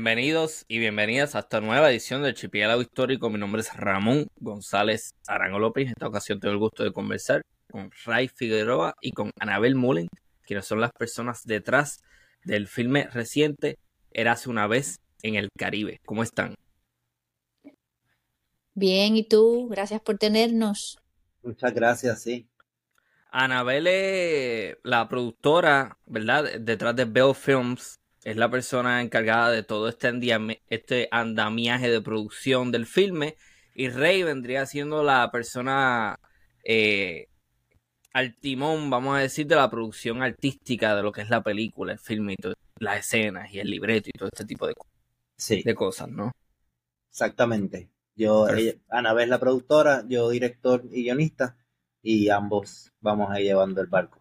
Bienvenidos y bienvenidas a esta nueva edición del Chipiélago Histórico. Mi nombre es Ramón González Arango López. En esta ocasión tengo el gusto de conversar con Ray Figueroa y con Anabel Mullen, quienes son las personas detrás del filme reciente Érase una vez en el Caribe. ¿Cómo están? Bien, ¿y tú? Gracias por tenernos. Muchas gracias, sí. Anabel es la productora, ¿verdad? Detrás de Bell Films es la persona encargada de todo este, este andamiaje de producción del filme. Y Rey vendría siendo la persona eh, al timón, vamos a decir, de la producción artística de lo que es la película, el filme, y las escenas y el libreto y todo este tipo de, de cosas, ¿no? Exactamente. Yo, Ana es la productora, yo director y guionista, y ambos vamos a ir llevando el barco.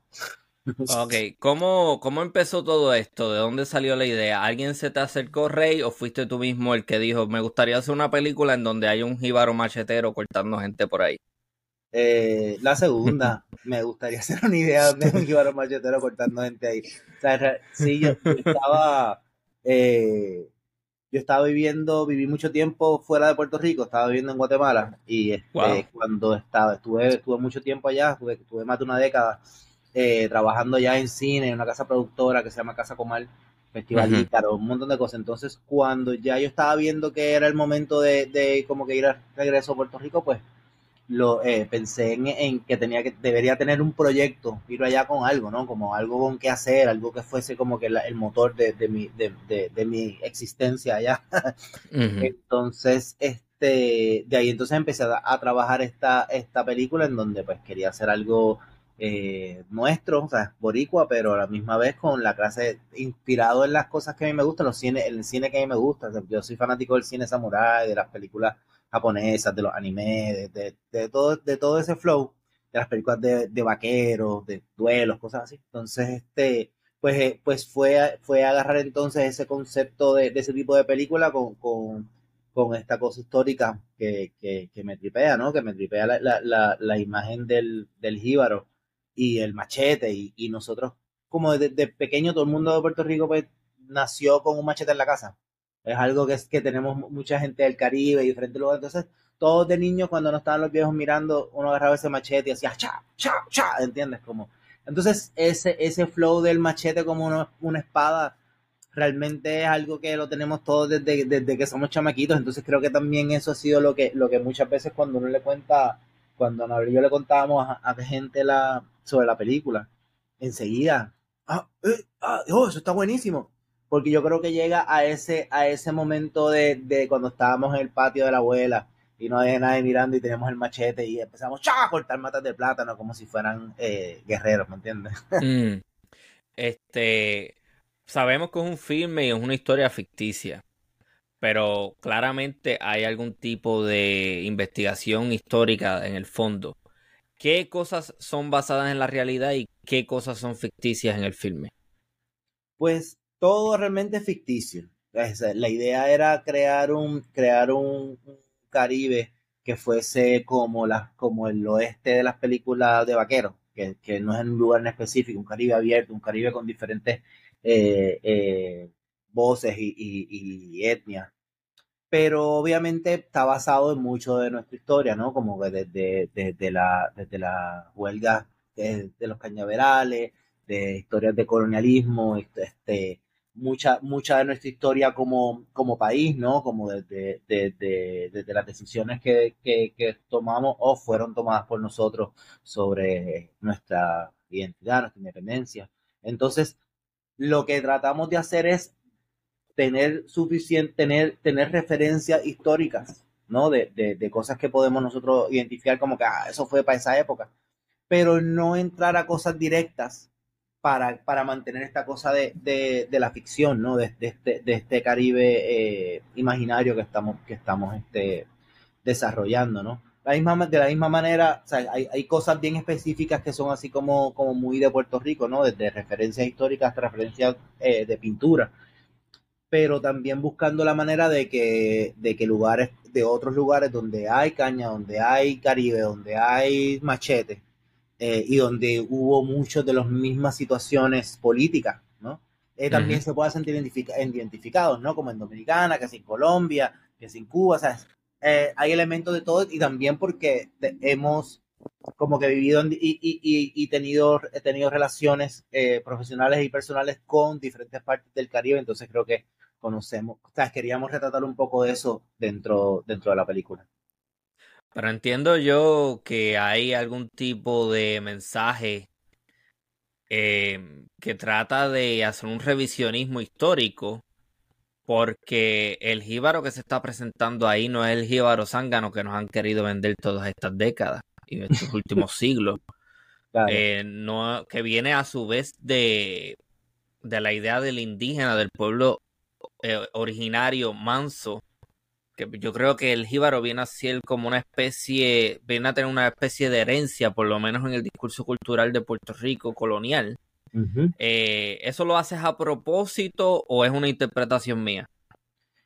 Ok, ¿Cómo, ¿cómo empezó todo esto? ¿De dónde salió la idea? ¿Alguien se te acercó, Rey, o fuiste tú mismo el que dijo, me gustaría hacer una película en donde hay un jíbaro machetero cortando gente por ahí? Eh, la segunda, me gustaría hacer una idea de un jíbaro machetero cortando gente ahí. O sea, sí, yo, estaba... Eh, yo estaba viviendo, viví mucho tiempo fuera de Puerto Rico, estaba viviendo en Guatemala y este, cuando estaba, estuve, estuve mucho tiempo allá, estuve, estuve más de una década eh, trabajando ya en cine, en una casa productora que se llama Casa Comal, Festival uh un montón de cosas. Entonces, cuando ya yo estaba viendo que era el momento de, como que ir a regreso a Puerto Rico, pues lo eh, pensé en, que tenía que debería tener un proyecto, ir allá con algo, ¿no? Como algo con que hacer, algo que fuese como que el motor de, mi, de, mi existencia allá. Entonces, este, de ahí entonces empecé a, a, trabajar esta, esta película en donde pues quería hacer algo eh, nuestro, o sea, boricua, pero a la misma vez con la clase inspirado en las cosas que a mí me gustan, los cine, el cine que a mí me gusta. yo soy fanático del cine samurai, de las películas japonesas, de los animes, de, todo, de todo ese flow, de las películas de, vaqueros, de duelos, cosas así. Entonces, este, pues, eh, pues fue, fue agarrar entonces ese concepto de, ese tipo de película con, con, esta cosa histórica que, me tripea, ¿no? Que me tripea la, imagen del, del jíbaro y el machete y, nosotros como desde pequeño todo el mundo de Puerto Rico pues nació con un machete en la casa. Es algo que es que tenemos mucha gente del Caribe y diferentes lugares. Entonces, todos de niños cuando no estaban los viejos mirando, uno agarraba ese machete y hacía cha, cha, cha, ¿entiendes? Como, entonces, ese, ese flow del machete como una, espada realmente es algo que lo tenemos todos desde, desde, que somos chamaquitos. Entonces, creo que también eso ha sido lo que, lo que muchas veces cuando uno le cuenta, cuando a yo le contábamos a, a gente la, sobre la película, enseguida, ah, eh, ah, oh, eso está buenísimo. Porque yo creo que llega a ese, a ese momento de, cuando estábamos en el patio de la abuela y no había nadie mirando y teníamos el machete y empezamos a cortar matas de plátano como si fueran eh, guerreros, ¿me entiendes? Mm. Este, sabemos que es un filme y es una historia ficticia, pero claramente hay algún tipo de investigación histórica en el fondo qué cosas son basadas en la realidad y qué cosas son ficticias en el filme. Pues todo realmente ficticio. La idea era crear un, crear un, Caribe que fuese como, como el oeste de las películas de vaqueros, que, no es en un lugar en específico, un Caribe abierto, un Caribe con diferentes eh, eh, voces y etnias pero obviamente está basado en mucho de nuestra historia, ¿no? Como desde, desde, la, desde la huelga de, los cañaverales, de historias de colonialismo, este, mucha, mucha de nuestra historia como, como país, ¿no? Como desde, desde, las decisiones que, que, tomamos o fueron tomadas por nosotros sobre nuestra identidad, nuestra independencia. Entonces, lo que tratamos de hacer es tener suficiente, tener, tener referencias históricas, ¿no? De, de, cosas que podemos nosotros identificar como que ah, eso fue para esa época, pero no entrar a cosas directas para, para mantener esta cosa de, de, la ficción, ¿no? De, este, de este Caribe eh, imaginario que estamos, que estamos este, desarrollando, ¿no? De la misma manera, hay, hay, cosas bien específicas que son así como, como muy de Puerto Rico, ¿no? Desde referencias históricas hasta referencias eh, de pintura pero también buscando la manera de que, de que lugares, de otros lugares donde hay caña, donde hay Caribe, donde hay machete, eh, y donde hubo muchas de las mismas situaciones políticas, ¿no? eh, también se pueda sentir identificados, ¿no? Como en Dominicana, que es en Colombia, que es en Cuba, o sea, eh, hay elementos de todo y también porque hemos como que vivido y, y, y, tenido, he tenido relaciones eh, profesionales y personales con diferentes partes del Caribe, entonces creo que conocemos, o sea, queríamos retratar un poco de eso dentro, dentro de la película. Pero entiendo yo que hay algún tipo de mensaje eh, que trata de hacer un revisionismo histórico, porque el jíbaro que se está presentando ahí no es el jíbaro zángano que nos han querido vender todas estas décadas y estos últimos siglos. Eh, no, que viene a su vez de, de la idea del indígena, del pueblo eh, originario manso, que yo creo que el jíbaro viene a ser como una especie, viene a tener una especie de herencia, por lo menos en el discurso cultural de Puerto Rico colonial. Eh, ¿Eso lo haces a propósito o es una interpretación mía?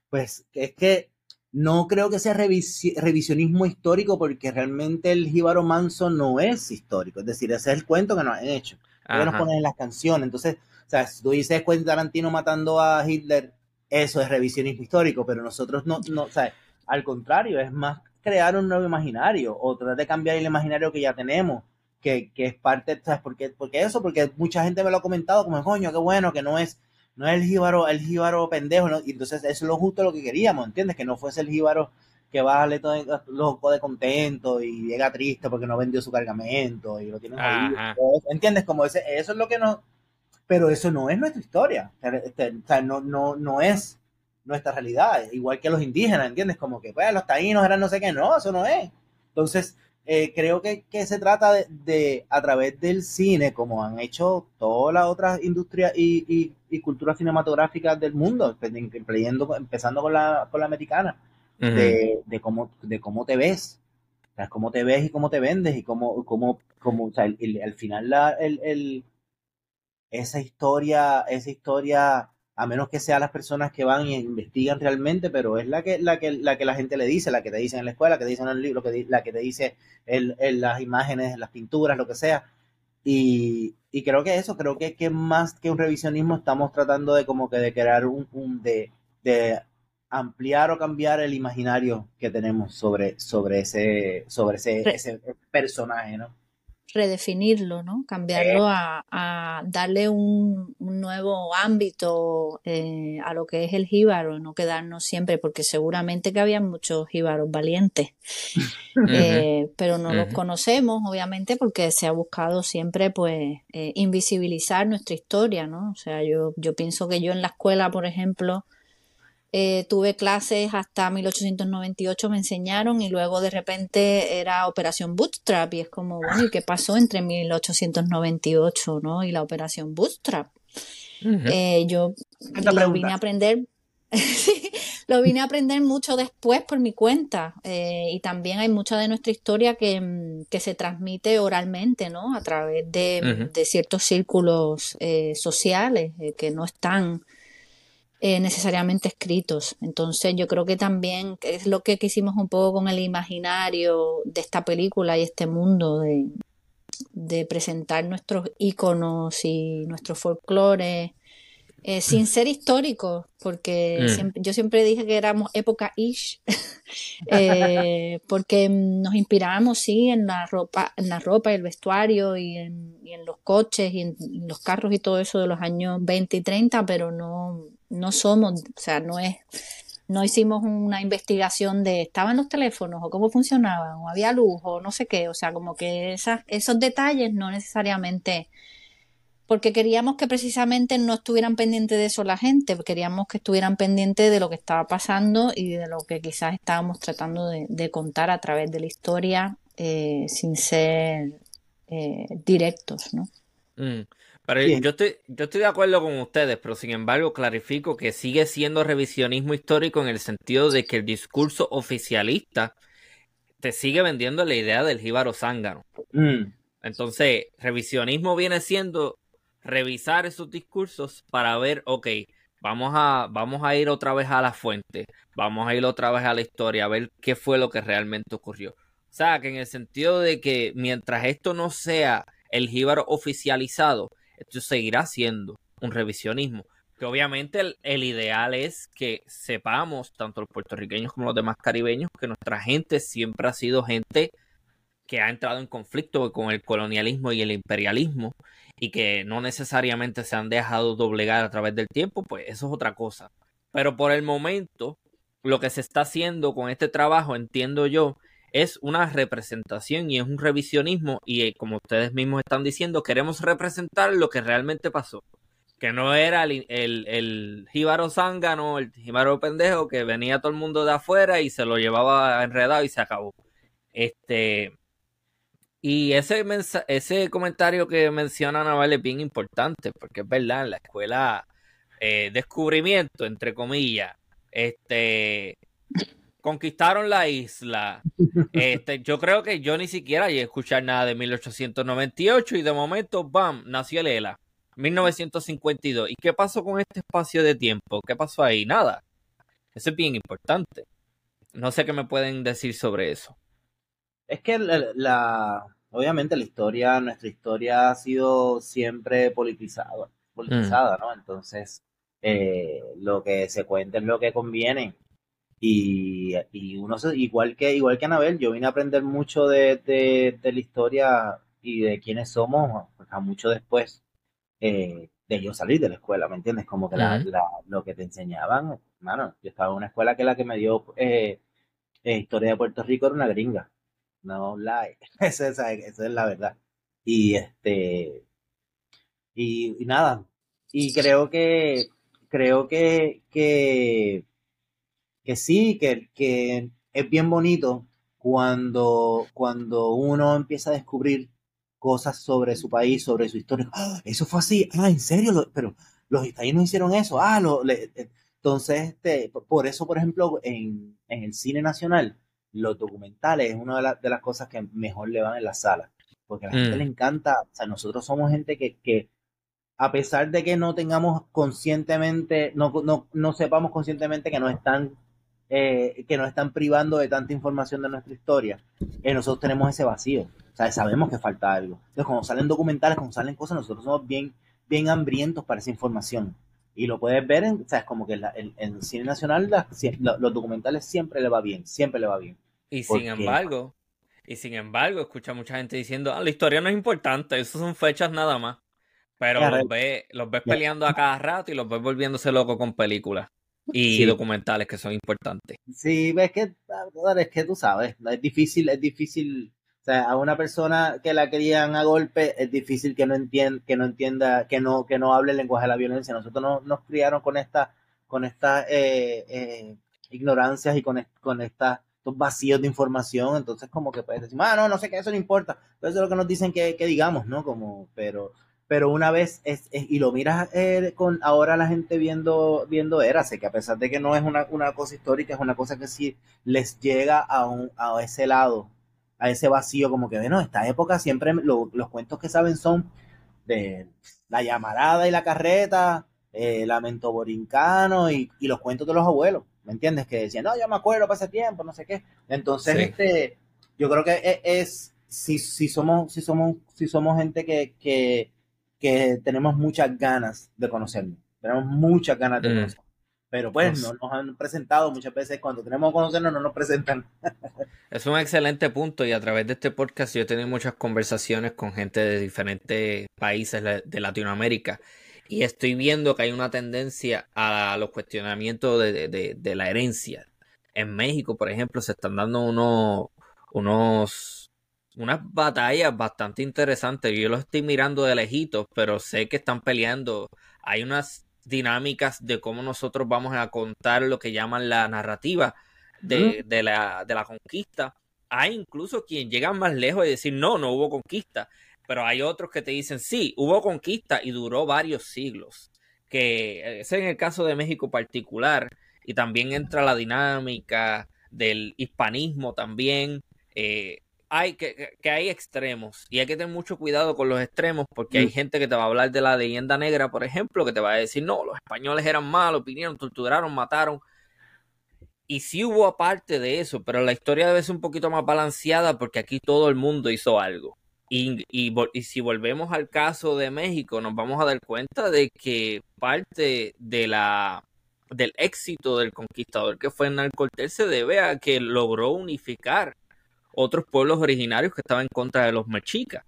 Pues es que no creo que sea revisionismo histórico porque realmente el jíbaro manso no es histórico. Es decir, ese es el cuento que nos han hecho. Que nos ponen en las canciones. Entonces, o sea, si tú dices Quentin Tarantino matando a Hitler, eso es revisionismo histórico, pero nosotros no, no o sea, al contrario, es más crear un nuevo imaginario o tratar de cambiar el imaginario que ya tenemos, que, que es parte, ¿sabes? Porque, porque eso, porque mucha gente me lo ha comentado como, coño, qué bueno, que no es no es el jíbaro, el jíbaro pendejo, y entonces eso es lo justo lo que queríamos, ¿entiendes? Que no fuese el jíbaro que va a darle todo loco de contento y llega triste porque no vendió su cargamento y lo tiene ahí. ¿Entiendes? Como ese, eso es lo que no, pero eso no es nuestra historia, este, o sea, no, no, no es nuestra realidad, igual que los indígenas, ¿entiendes? Como que pues los taínos eran no sé qué, no, eso no es. Entonces, eh, creo que, se trata de, a través del cine, como han hecho todas las otras industrias y, y, culturas cinematográficas del mundo, empezando con la, con la americana, de, de, cómo, de cómo te ves, o cómo te ves y cómo te vendes y cómo, cómo, cómo o sea, al final la, el, el, esa historia, esa historia a menos que sean las personas que van y investigan realmente, pero es la que, la que, la que la gente le dice, la que te dicen en la escuela, la que te dicen en el libro, la que te dice en, las imágenes, en las pinturas, lo que sea. Y, creo que eso, creo que, que más que un revisionismo estamos tratando de como que de crear un, de, de ampliar o cambiar el imaginario que tenemos sobre, sobre ese, sobre ese, ese personaje, ¿no? Redefinirlo, ¿no? Cambiarlo a, darle un, nuevo ámbito eh, a lo que es el jíbaro, no quedarnos siempre, porque seguramente que había muchos jíbaros valientes, eh, pero no los conocemos, obviamente, porque se ha buscado siempre, pues, eh, invisibilizar nuestra historia, ¿no? O sea, yo, yo pienso que yo en la escuela, por ejemplo, eh, tuve clases hasta 1898, me enseñaron y luego de repente era Operación Bootstrap y es como, bueno, ¿y qué pasó entre 1898 ¿no? y la Operación Bootstrap? Eh, yo lo vine a aprender, lo vine a aprender mucho después por mi cuenta eh, y también hay mucha de nuestra historia que, mm, que se transmite oralmente, ¿no? A través de, de ciertos círculos sociales que no están eh, necesariamente escritos. Entonces yo creo que también es lo que quisimos un poco con el imaginario de esta película y este mundo de, de presentar nuestros íconos y nuestros folclore eh, sin ser históricos, porque mm. yo siempre dije que éramos época ish, eh, porque nos inspirábamos sí en la ropa, en la ropa y el vestuario y en, y en los coches y en, los carros y todo eso de los años 20 y 30, pero no, no somos, o sea, no es, no hicimos una investigación de estaban los teléfonos o cómo funcionaban o había luz o no sé qué, o sea, como que esas, esos detalles no necesariamente, porque queríamos que precisamente no estuvieran pendientes de eso la gente, queríamos que estuvieran pendientes de lo que estaba pasando y de lo que quizás estábamos tratando de, contar a través de la historia eh, sin ser eh, directos, ¿no? Mm. Pero yo estoy, yo estoy de acuerdo con ustedes, pero sin embargo clarifico que sigue siendo revisionismo histórico en el sentido de que el discurso oficialista te sigue vendiendo la idea del jíbaro zángano. Mm. Entonces, revisionismo viene siendo revisar esos discursos para ver, ok, vamos a, vamos a ir otra vez a la fuente, vamos a ir otra vez a la historia, a ver qué fue lo que realmente ocurrió. O sea, que en el sentido de que mientras esto no sea el jíbaro oficializado, esto seguirá siendo un revisionismo, Que obviamente el, ideal es que sepamos, tanto los puertorriqueños como los demás caribeños, que nuestra gente siempre ha sido gente que ha entrado en conflicto con el colonialismo y el imperialismo y que no necesariamente se han dejado doblegar a través del tiempo, pues eso es otra cosa. Pero por el momento, lo que se está haciendo con este trabajo, entiendo yo, es una representación y es un revisionismo y eh, como ustedes mismos están diciendo, queremos representar lo que realmente pasó. Que no era el, el, el jíbaro zángano, el jíbaro pendejo que venía todo el mundo de afuera y se lo llevaba enredado y se acabó. Este, y ese, ese comentario que menciona Naval es bien importante, porque es verdad, en la escuela eh, descubrimiento, entre comillas, este conquistaron la isla. Este, yo creo que yo ni siquiera llegué a escuchar nada de 1898 y de momento, bam, nació el ELA. 1952. ¿Y qué pasó con este espacio de tiempo? ¿Qué pasó ahí? Nada. Eso es bien importante. No sé qué me pueden decir sobre eso. Es que la, obviamente la historia, nuestra historia ha sido siempre politizada, politizada, ¿no? Entonces, eh, lo que se cuenta es lo que conviene. Y, y uno igual que igual que Anabel, yo vine a aprender mucho de, de, la historia y de quiénes somos a mucho después eh, de yo salir de la escuela, ¿me entiendes? Como que la, lo que te enseñaban, mano, yo estaba en una escuela que la que me dio eh, historia de Puerto Rico era una gringa, no lie, eso, es, eso es la verdad. Y este, y, y nada, y creo que, creo que, que que sí, que, que es bien bonito cuando, cuando uno empieza a descubrir cosas sobre su país, sobre su historia. ¡Ah, eso fue así, ah, en serio, pero los no hicieron eso. Ah, lo, eh, entonces, este, por eso, por ejemplo, en, en, el cine nacional, los documentales es una de, de, las cosas que mejor le van en la sala. Porque a la gente mm. le encanta, o sea, nosotros somos gente que, que a pesar de que no tengamos conscientemente, no, no, no sepamos conscientemente que no están eh, que nos están privando de tanta información de nuestra historia, eh, nosotros tenemos ese vacío. O sea, sabemos que falta algo. Entonces, cuando salen documentales, cuando salen cosas, nosotros somos bien, bien hambrientos para esa información. Y lo puedes ver, en, o sea, es como que en, el cine nacional los documentales siempre le va bien, siempre le va bien. Y sin embargo, y sin embargo, escucha mucha gente diciendo, ah, la historia no es importante, eso son fechas nada más. Pero los ves, los ves peleando a cada rato y los ves volviéndose locos con películas y documentales que son importantes. Sí, ves que, es que tú sabes, es difícil, es difícil, o sea, a una persona que la querían a golpe es difícil que no entienda, que no entienda, que no, que no hable el lenguaje de la violencia. Nosotros no, nos criaron con esta, con estas eh, eh, ignorancias y con, con estas estos vacíos de información, entonces como que puedes decir, ah, no, no sé qué, eso no importa, eso es lo que nos dicen que, que digamos, ¿no? Como, pero pero una vez es, y lo miras eh, con ahora la gente viendo viendo Érase, que a pesar de que no es una, cosa histórica, es una cosa que sí les llega a, un, a ese lado, a ese vacío, como que, bueno, esta época siempre los cuentos que saben son de la llamarada y la carreta, eh, Lamento Borincano y, y, los cuentos de los abuelos, ¿me entiendes? Que decían, no, yo me acuerdo ese tiempo, no sé qué. Entonces, este, yo creo que e, es, si, si, somos, si, somos, si somos gente que, que que tenemos muchas ganas de conocernos. Tenemos muchas ganas de mm. conocernos. Pero pues no nos han presentado muchas veces. Cuando tenemos que conocernos, no nos presentan. es un excelente punto. Y a través de este podcast, yo he tenido muchas conversaciones con gente de diferentes países de Latinoamérica. Y estoy viendo que hay una tendencia a los cuestionamientos de, la herencia. En México, por ejemplo, se están dando unos, unos unas batallas bastante interesantes. Yo los estoy mirando de lejitos, pero sé que están peleando. Hay unas dinámicas de cómo nosotros vamos a contar lo que llaman la narrativa de, la, de la conquista. Hay incluso quien llega más lejos y decir, no, no hubo conquista. Pero hay otros que te dicen, sí, hubo conquista y duró varios siglos. Que ese es en el caso de México particular. Y también entra la dinámica del hispanismo también. Eh, hay que, que, hay extremos y hay que tener mucho cuidado con los extremos porque hay mm. gente que te va a hablar de la leyenda negra, por ejemplo, que te va a decir, no, los españoles eran malos, vinieron, torturaron, mataron. Y sí hubo aparte de eso, pero la historia debe ser un poquito más balanceada porque aquí todo el mundo hizo algo. Y, y, si volvemos al caso de México, nos vamos a dar cuenta de que parte de la del éxito del conquistador que fue Hernán Cortés se debe a que logró unificar otros pueblos originarios que estaban en contra de los mexicas.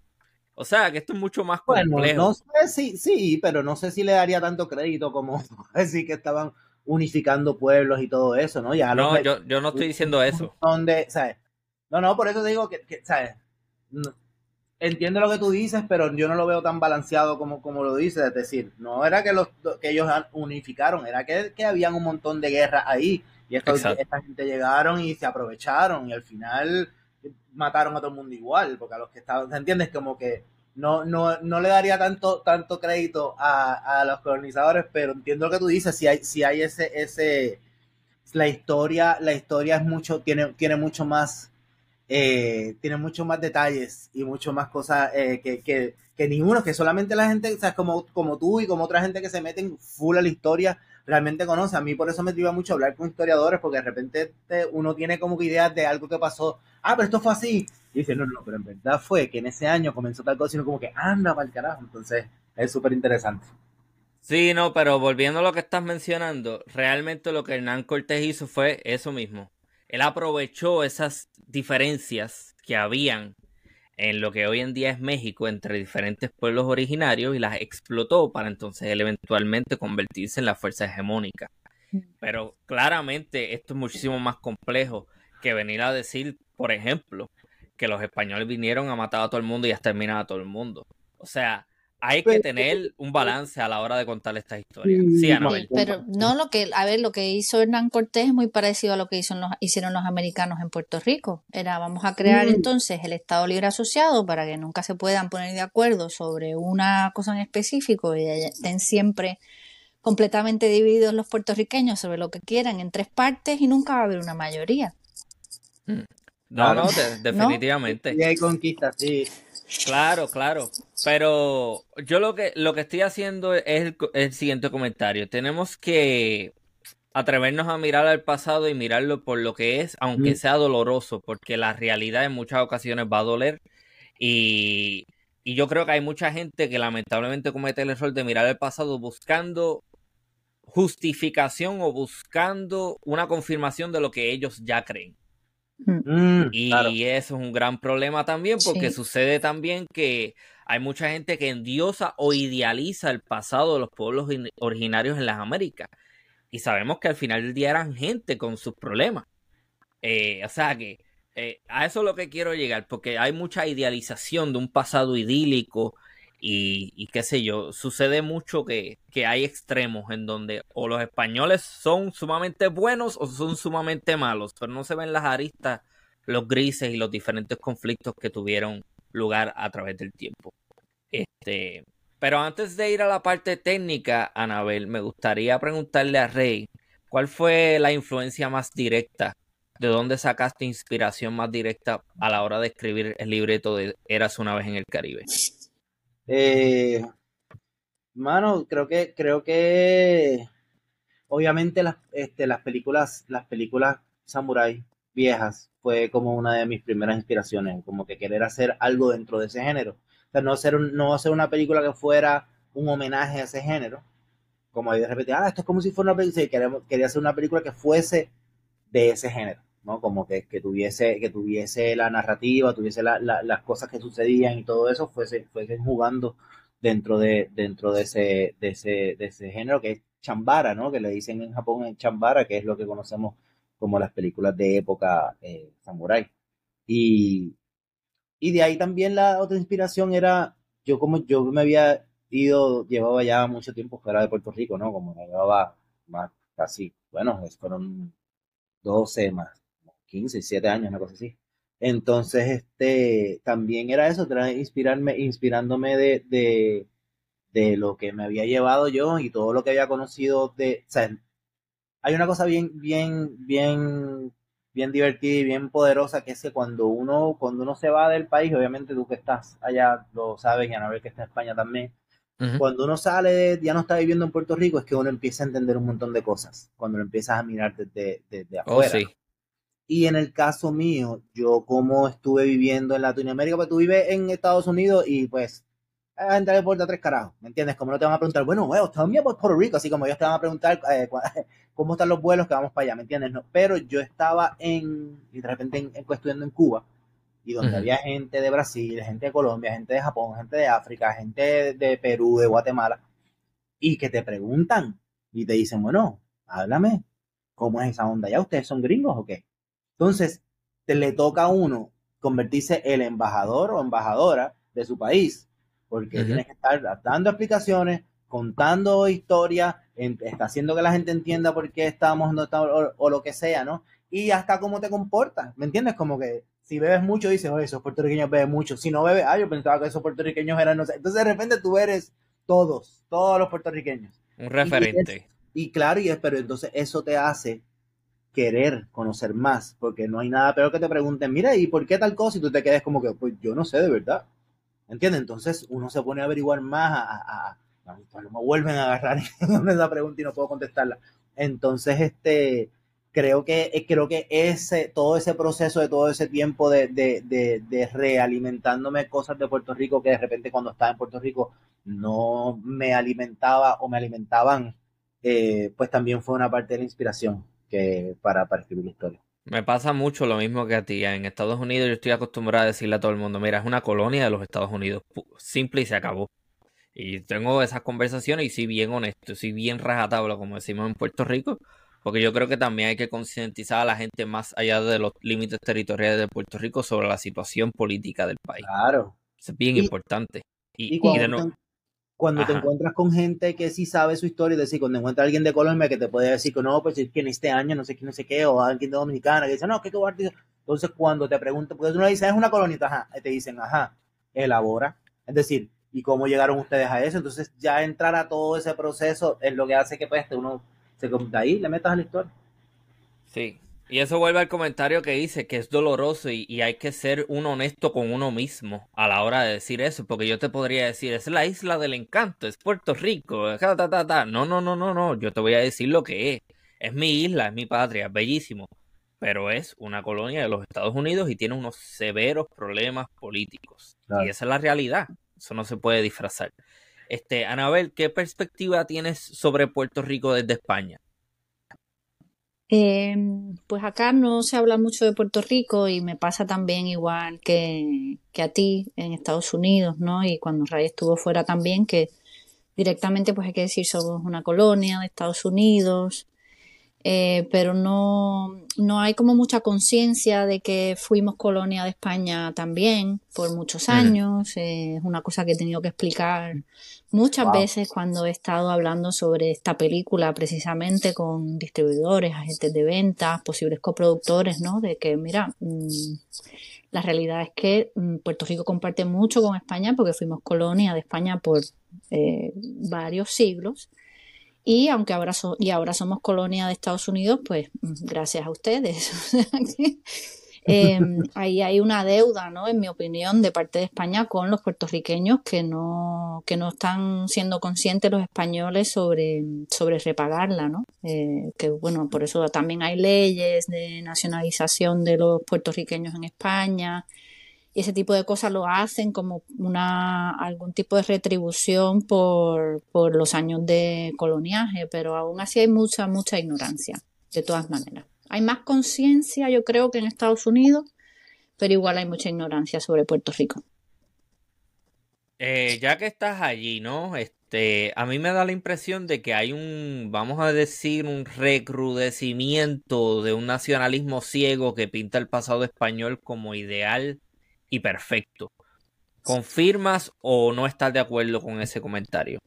O sea, que esto es mucho más complejo. Bueno, no sé si, sí, pero no sé si le daría tanto crédito como decir que estaban unificando pueblos y todo eso, ¿no? Ya no, yo, yo, no estoy diciendo eso. Donde, ¿sabes? No, no, por eso digo que, ¿sabes? entiendo lo que tú dices, pero yo no lo veo tan balanceado como, como lo dices. Es decir, no era que, los, que ellos unificaron, era que, que habían un montón de guerras ahí. Y esta gente llegaron y se aprovecharon y al final mataron a todo el mundo igual, porque a los que estaban, ¿te entiendes? Como que no, no, no le daría tanto, tanto crédito a, a los colonizadores, pero entiendo lo que tú dices, si hay, si hay ese, ese, la historia, la historia es mucho, tiene, tiene mucho más, eh, tiene mucho más detalles y mucho más cosas eh, que, que, que, ninguno, que solamente la gente, o sea, como, como tú y como otra gente que se meten full a la historia, realmente conoce. A mí por eso me iba mucho hablar con historiadores, porque de repente uno tiene como que ideas de algo que pasó. Ah, pero esto fue así. Y dice, no, no, pero en verdad fue que en ese año comenzó tal cosa, sino como que anda para el carajo. Entonces, es súper interesante. Sí, no, pero volviendo a lo que estás mencionando, realmente lo que Hernán Cortés hizo fue eso mismo. Él aprovechó esas diferencias que habían en lo que hoy en día es México entre diferentes pueblos originarios y las explotó para entonces él eventualmente convertirse en la fuerza hegemónica. Mm. Pero claramente esto es muchísimo más complejo que venir a decir, por ejemplo, que los españoles vinieron a matar a todo el mundo y a exterminar a todo el mundo. O sea, hay que tener un balance a la hora de contar estas historias. Sí, Pero no lo que, a ver, lo que hizo Hernán Cortés es muy parecido a lo que hizo los, hicieron los americanos en Puerto Rico. Era, vamos a crear mm. entonces el Estado Libre Asociado para que nunca se puedan poner de acuerdo sobre una cosa en específico y estén siempre completamente divididos los puertorriqueños sobre lo que quieran en tres partes y nunca va a haber una mayoría. Mm. No, no, definitivamente. Y hay conquistas, sí. Claro, claro. Pero yo lo que, lo que estoy haciendo es el, siguiente comentario. Tenemos que atrevernos a mirar al pasado y mirarlo por lo que es, aunque sea doloroso, porque la realidad en muchas ocasiones va a doler. Y, y yo creo que hay mucha gente que lamentablemente comete el error de mirar el pasado buscando justificación o buscando una confirmación de lo que ellos ya creen. Mm. Mm, y eso es un gran problema también porque sucede también que hay mucha gente que endiosa o idealiza el pasado de los pueblos originarios en las Américas. Y sabemos que al final del día eran gente con sus problemas. Eh, o sea que eh, a eso es lo que quiero llegar, porque hay mucha idealización de un pasado idílico y, qué sé yo, sucede mucho que, que, hay extremos en donde o los españoles son sumamente buenos o son sumamente malos, pero no se ven las aristas, los grises y los diferentes conflictos que tuvieron lugar a través del tiempo. Este, pero antes de ir a la parte técnica, Anabel, me gustaría preguntarle a Rey, ¿cuál fue la influencia más directa? ¿De dónde sacaste inspiración más directa a la hora de escribir el libreto de Eras una vez en el Caribe? Eh, mano, creo que, creo que obviamente las, este, las películas, las películas samurai viejas fue como una de mis primeras inspiraciones, como que querer hacer algo dentro de ese género. O sea, no hacer, no hacer una película que fuera un homenaje a ese género, como de repente, ah, esto es como si fuera una película, sí, quería hacer una película que fuese de ese género. ¿No? Como que, que, tuviese, que tuviese la narrativa, tuviese las cosas que sucedían y todo eso, fuese, fuesen jugando dentro de, dentro de ese, de ese, de ese género que es chambara, ¿no? Que le dicen en Japón en chambara, que es lo que conocemos como las películas de época eh, samurai. Y, y de ahí también la otra inspiración era, yo como yo me había ido, llevaba ya mucho tiempo fuera de Puerto Rico, ¿no? Como me llevaba más, casi, bueno, fueron 12 más, 15, 7 años, una cosa así. Entonces, este, también era eso, inspirarme, inspirándome de, de, de, lo que me había llevado yo y todo lo que había conocido de, o sea, hay una cosa bien, bien, bien, bien divertida y bien poderosa que es que cuando uno, cuando uno se va del país, obviamente tú que estás allá lo sabes y a ver que está en España también, cuando uno sale, ya no está viviendo en Puerto Rico, es que uno empieza a entender un montón de cosas, cuando lo empiezas a mirar desde, desde oh, afuera. Y en el caso mío, yo como estuve viviendo en Latinoamérica, pues tú vives en Estados Unidos y pues a gente le importa tres carajos, ¿me entiendes? Como no te van a preguntar, bueno, bueno, también por Puerto Rico, así como ellos te van a preguntar eh, cómo están los vuelos que vamos para allá, ¿me entiendes? No, pero yo estaba en, y de repente en, estudiando en Cuba, y donde había gente de Brasil, gente de Colombia, gente de Japón, gente de África, gente de Perú, de Guatemala, y que te preguntan y te dicen, bueno, háblame, ¿cómo es esa onda? ¿Ya ustedes son gringos o qué? Entonces, te le toca a uno convertirse el embajador o embajadora de su país porque tienes que estar dando explicaciones, contando historias, está haciendo que la gente entienda por qué estamos no o, lo que sea, ¿no? Y hasta cómo te comportas, ¿me entiendes? Como que si bebes mucho, dices, oye, esos puertorriqueños beben mucho. Si no bebes, ah, yo pensaba que esos puertorriqueños eran, no sé. Entonces de repente tú eres todos, todos los puertorriqueños. Un referente. Y, claro, y es, pero entonces eso te hace querer conocer más, porque no hay nada peor que te pregunten, mira, ¿y por qué tal cosa? Y tú te quedes como que, pues yo no sé de verdad. ¿Entiendes? Entonces uno se pone a averiguar más, a, a, me vuelven a agarrar esa pregunta y no puedo contestarla. Entonces, este, creo que, eh, creo que ese, todo ese proceso de todo ese tiempo de, de, de, realimentándome cosas de Puerto Rico que de repente cuando estaba en Puerto Rico no me alimentaba o me alimentaban, eh, pues también fue una parte de la inspiración que para, para escribir la historia. Me pasa mucho lo mismo que a ti. En Estados Unidos yo estoy acostumbrado a decirle a todo el mundo, mira, es una colonia de los Estados Unidos. Simple y se acabó. Y tengo esas conversaciones y soy bien honesto, soy bien rajatabla, como decimos en Puerto Rico, porque yo creo que también hay que concientizar a la gente más allá de los límites territoriales de Puerto Rico sobre la situación política del país. Claro. Es bien importante. Y, cuando te encuentras con gente que sí sabe su historia, es decir, cuando encuentras a alguien de Colombia que te puede decir que no, pues es que en este año no sé qué, no sé qué, o alguien de Dominicana que dice, no, ¿qué cobarde. Entonces, cuando te preguntan, porque tú no dices, es una colonita, ajá, te dicen, ajá, elabora. Es decir, ¿y cómo llegaron ustedes a eso? Entonces, ya entrar a todo ese proceso es lo que hace que pues, uno se ahí le metas a la historia. Sí, y eso vuelve al comentario que dice que es doloroso y, hay que ser un honesto con uno mismo a la hora de decir eso, porque yo te podría decir, es la isla del encanto, es Puerto Rico, no, no, no, no, no, yo te voy a decir lo que es. Es mi isla, es mi patria, es bellísimo, pero es una colonia de los Estados Unidos y tiene unos severos problemas políticos. Y esa es la realidad, eso no se puede disfrazar. Este, Anabel, ¿qué perspectiva tienes sobre Puerto Rico desde España? Em, pues acá no se habla mucho de Puerto Rico y me pasa también igual que, que a ti en Estados Unidos, ¿no? Y cuando Ray estuvo fuera también, que directamente pues hay que decir somos una colonia de Estados Unidos, eh, pero no, no hay como mucha conciencia de que fuimos colonia de España también por muchos años. Eh, es una cosa que he tenido que explicar muchas veces cuando he estado hablando sobre esta película precisamente con distribuidores, agentes de ventas, posibles coproductores, ¿no? De que, mira, mm, la realidad es que mm, Puerto Rico comparte mucho con España porque fuimos colonia de España por eh, varios siglos y aunque ahora, y ahora somos colonia de Estados Unidos, pues mm, gracias a ustedes. Em, ahí hay una deuda, ¿no? En mi opinión, de parte de España con los puertorriqueños que no, que no están siendo conscientes los españoles sobre, sobre repagarla, ¿no? Eh, que bueno, por eso también hay leyes de nacionalización de los puertorriqueños en España y ese tipo de cosas lo hacen como una algún tipo de retribución por, por los años de coloniaje, pero aún así hay mucha, mucha ignorancia, de todas maneras. Hay más conciencia, yo creo, que en Estados Unidos, pero igual hay mucha ignorancia sobre Puerto Rico. Eh, ya que estás allí, ¿no? Este, a mí me da la impresión de que hay un, vamos a decir, un recrudecimiento de un nacionalismo ciego que pinta el pasado español como ideal y perfecto. ¿Confirmas o no estás de acuerdo con ese comentario?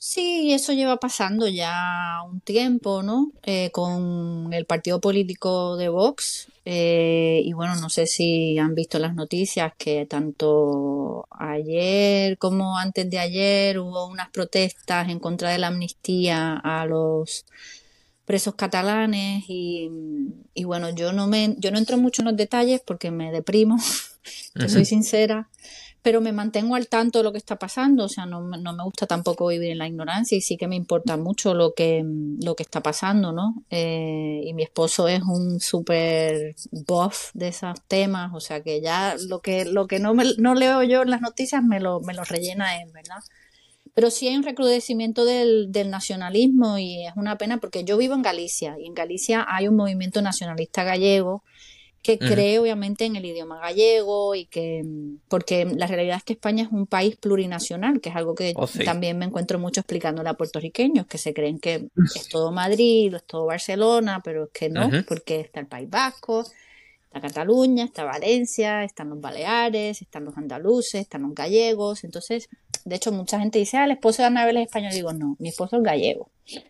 Sí, eso lleva pasando ya un tiempo, ¿no? Eh, con el partido político de Vox. Eh, y bueno, no sé si han visto las noticias que tanto ayer como antes de ayer hubo unas protestas en contra de la amnistía a los presos catalanes y, y bueno, yo no me yo no entro mucho en los detalles porque me deprimo te soy sincera pero me mantengo al tanto de lo que está pasando, o sea, no, no, me gusta tampoco vivir en la ignorancia y sí que me importa mucho lo que, lo que está pasando, ¿no? Eh, y mi esposo es un súper buff de esos temas, o sea, que ya lo que, lo que no, me, no leo yo en las noticias me lo, me lo rellena él, ¿verdad? Pero sí hay un recrudecimiento del, del, nacionalismo y es una pena porque yo vivo en Galicia y en Galicia hay un movimiento nacionalista gallego que cree obviamente en el idioma gallego y que porque la realidad es que España es un país plurinacional, que es algo que oh, también me encuentro mucho explicándole a puertorriqueños, que se creen que es todo Madrid, es todo Barcelona, pero es que no, porque está el País Vasco, está Cataluña, está Valencia, están los Baleares, están los andaluces, están los gallegos. Entonces, de hecho, mucha gente dice, ah, el esposo de Anabel es español. digo, no, mi esposo es gallego.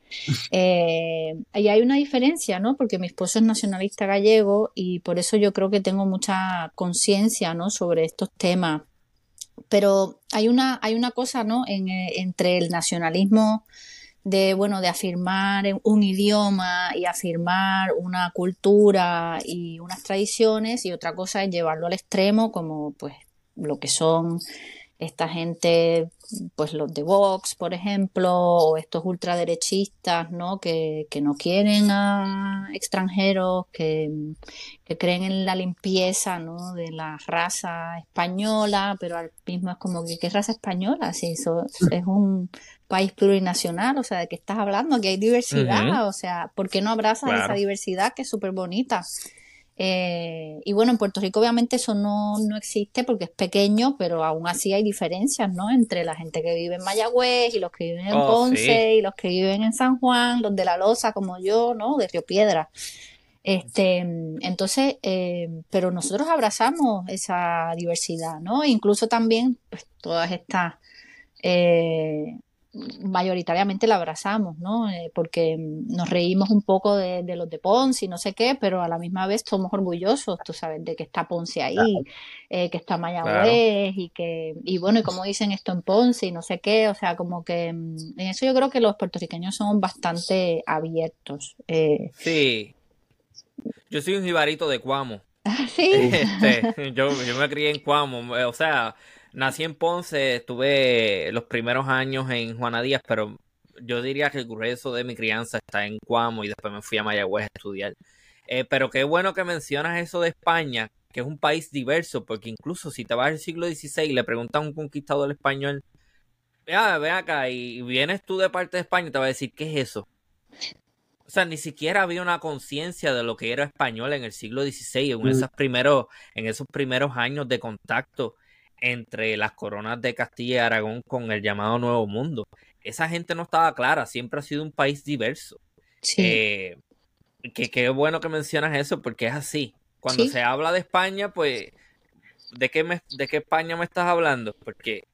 Eh, y hay una diferencia, ¿no? Porque mi esposo es nacionalista gallego y por eso yo creo que tengo mucha conciencia, ¿no? Sobre estos temas. Pero hay una, hay una cosa, ¿no? En, eh, entre el nacionalismo de, bueno, de afirmar un idioma y afirmar una cultura y unas tradiciones y otra cosa es llevarlo al extremo como pues lo que son esta gente, pues los de Vox, por ejemplo, o estos ultraderechistas, ¿no? Que, que no quieren a extranjeros, que, que, creen en la limpieza, ¿no? De la raza española, pero al mismo es como que, ¿qué raza española? Si eso es un país plurinacional, o sea, ¿de qué estás hablando? Que hay diversidad, o sea, ¿por qué no abrazas esa diversidad que es súper bonita? Eh, y bueno, en Puerto Rico obviamente eso no, existe porque es pequeño, pero aún así hay diferencias, ¿no? Entre la gente que vive en Mayagüez y los que viven en oh, Ponce y los que viven en San Juan, los de La Loza como yo, ¿no? De Río Piedra. Este, entonces, eh, pero nosotros abrazamos esa diversidad, ¿no? incluso también pues, todas estas eh, mayoritariamente la abrazamos, ¿no? Eh, porque nos reímos un poco de, los de Ponce y no sé qué, pero a la misma vez somos orgullosos, tú sabes, de que está Ponce ahí, eh, que está Mayagüez y que, y bueno, y como dicen esto en Ponce y no sé qué, o sea, como que mm, en eso yo creo que los puertorriqueños son bastante abiertos. Eh. Sí. Yo soy un jibarito de Cuamo. Sí. Este, yo, yo me crié en Cuamo, o sea, Nací en Ponce, estuve los primeros años en Juana Díaz, pero yo diría que el grueso de mi crianza está en Cuamo y después me fui a Mayagüez a estudiar. Eh, pero qué bueno que mencionas eso de España, que es un país diverso, porque incluso si te vas al siglo XVI y le preguntas a un conquistador español, vea, ve acá, y vienes tú de parte de España, te va a decir, ¿qué es eso? O sea, ni siquiera había una conciencia de lo que era español en el siglo XVI, en, mm. esos primeros, en esos primeros años de contacto entre las coronas de Castilla y Aragón con el llamado Nuevo Mundo. Esa gente no estaba clara, siempre ha sido un país diverso. Sí. Eh, que qué bueno que mencionas eso, porque es así. Cuando se habla de España, pues, ¿de qué, me, ¿de qué España me estás hablando? Porque,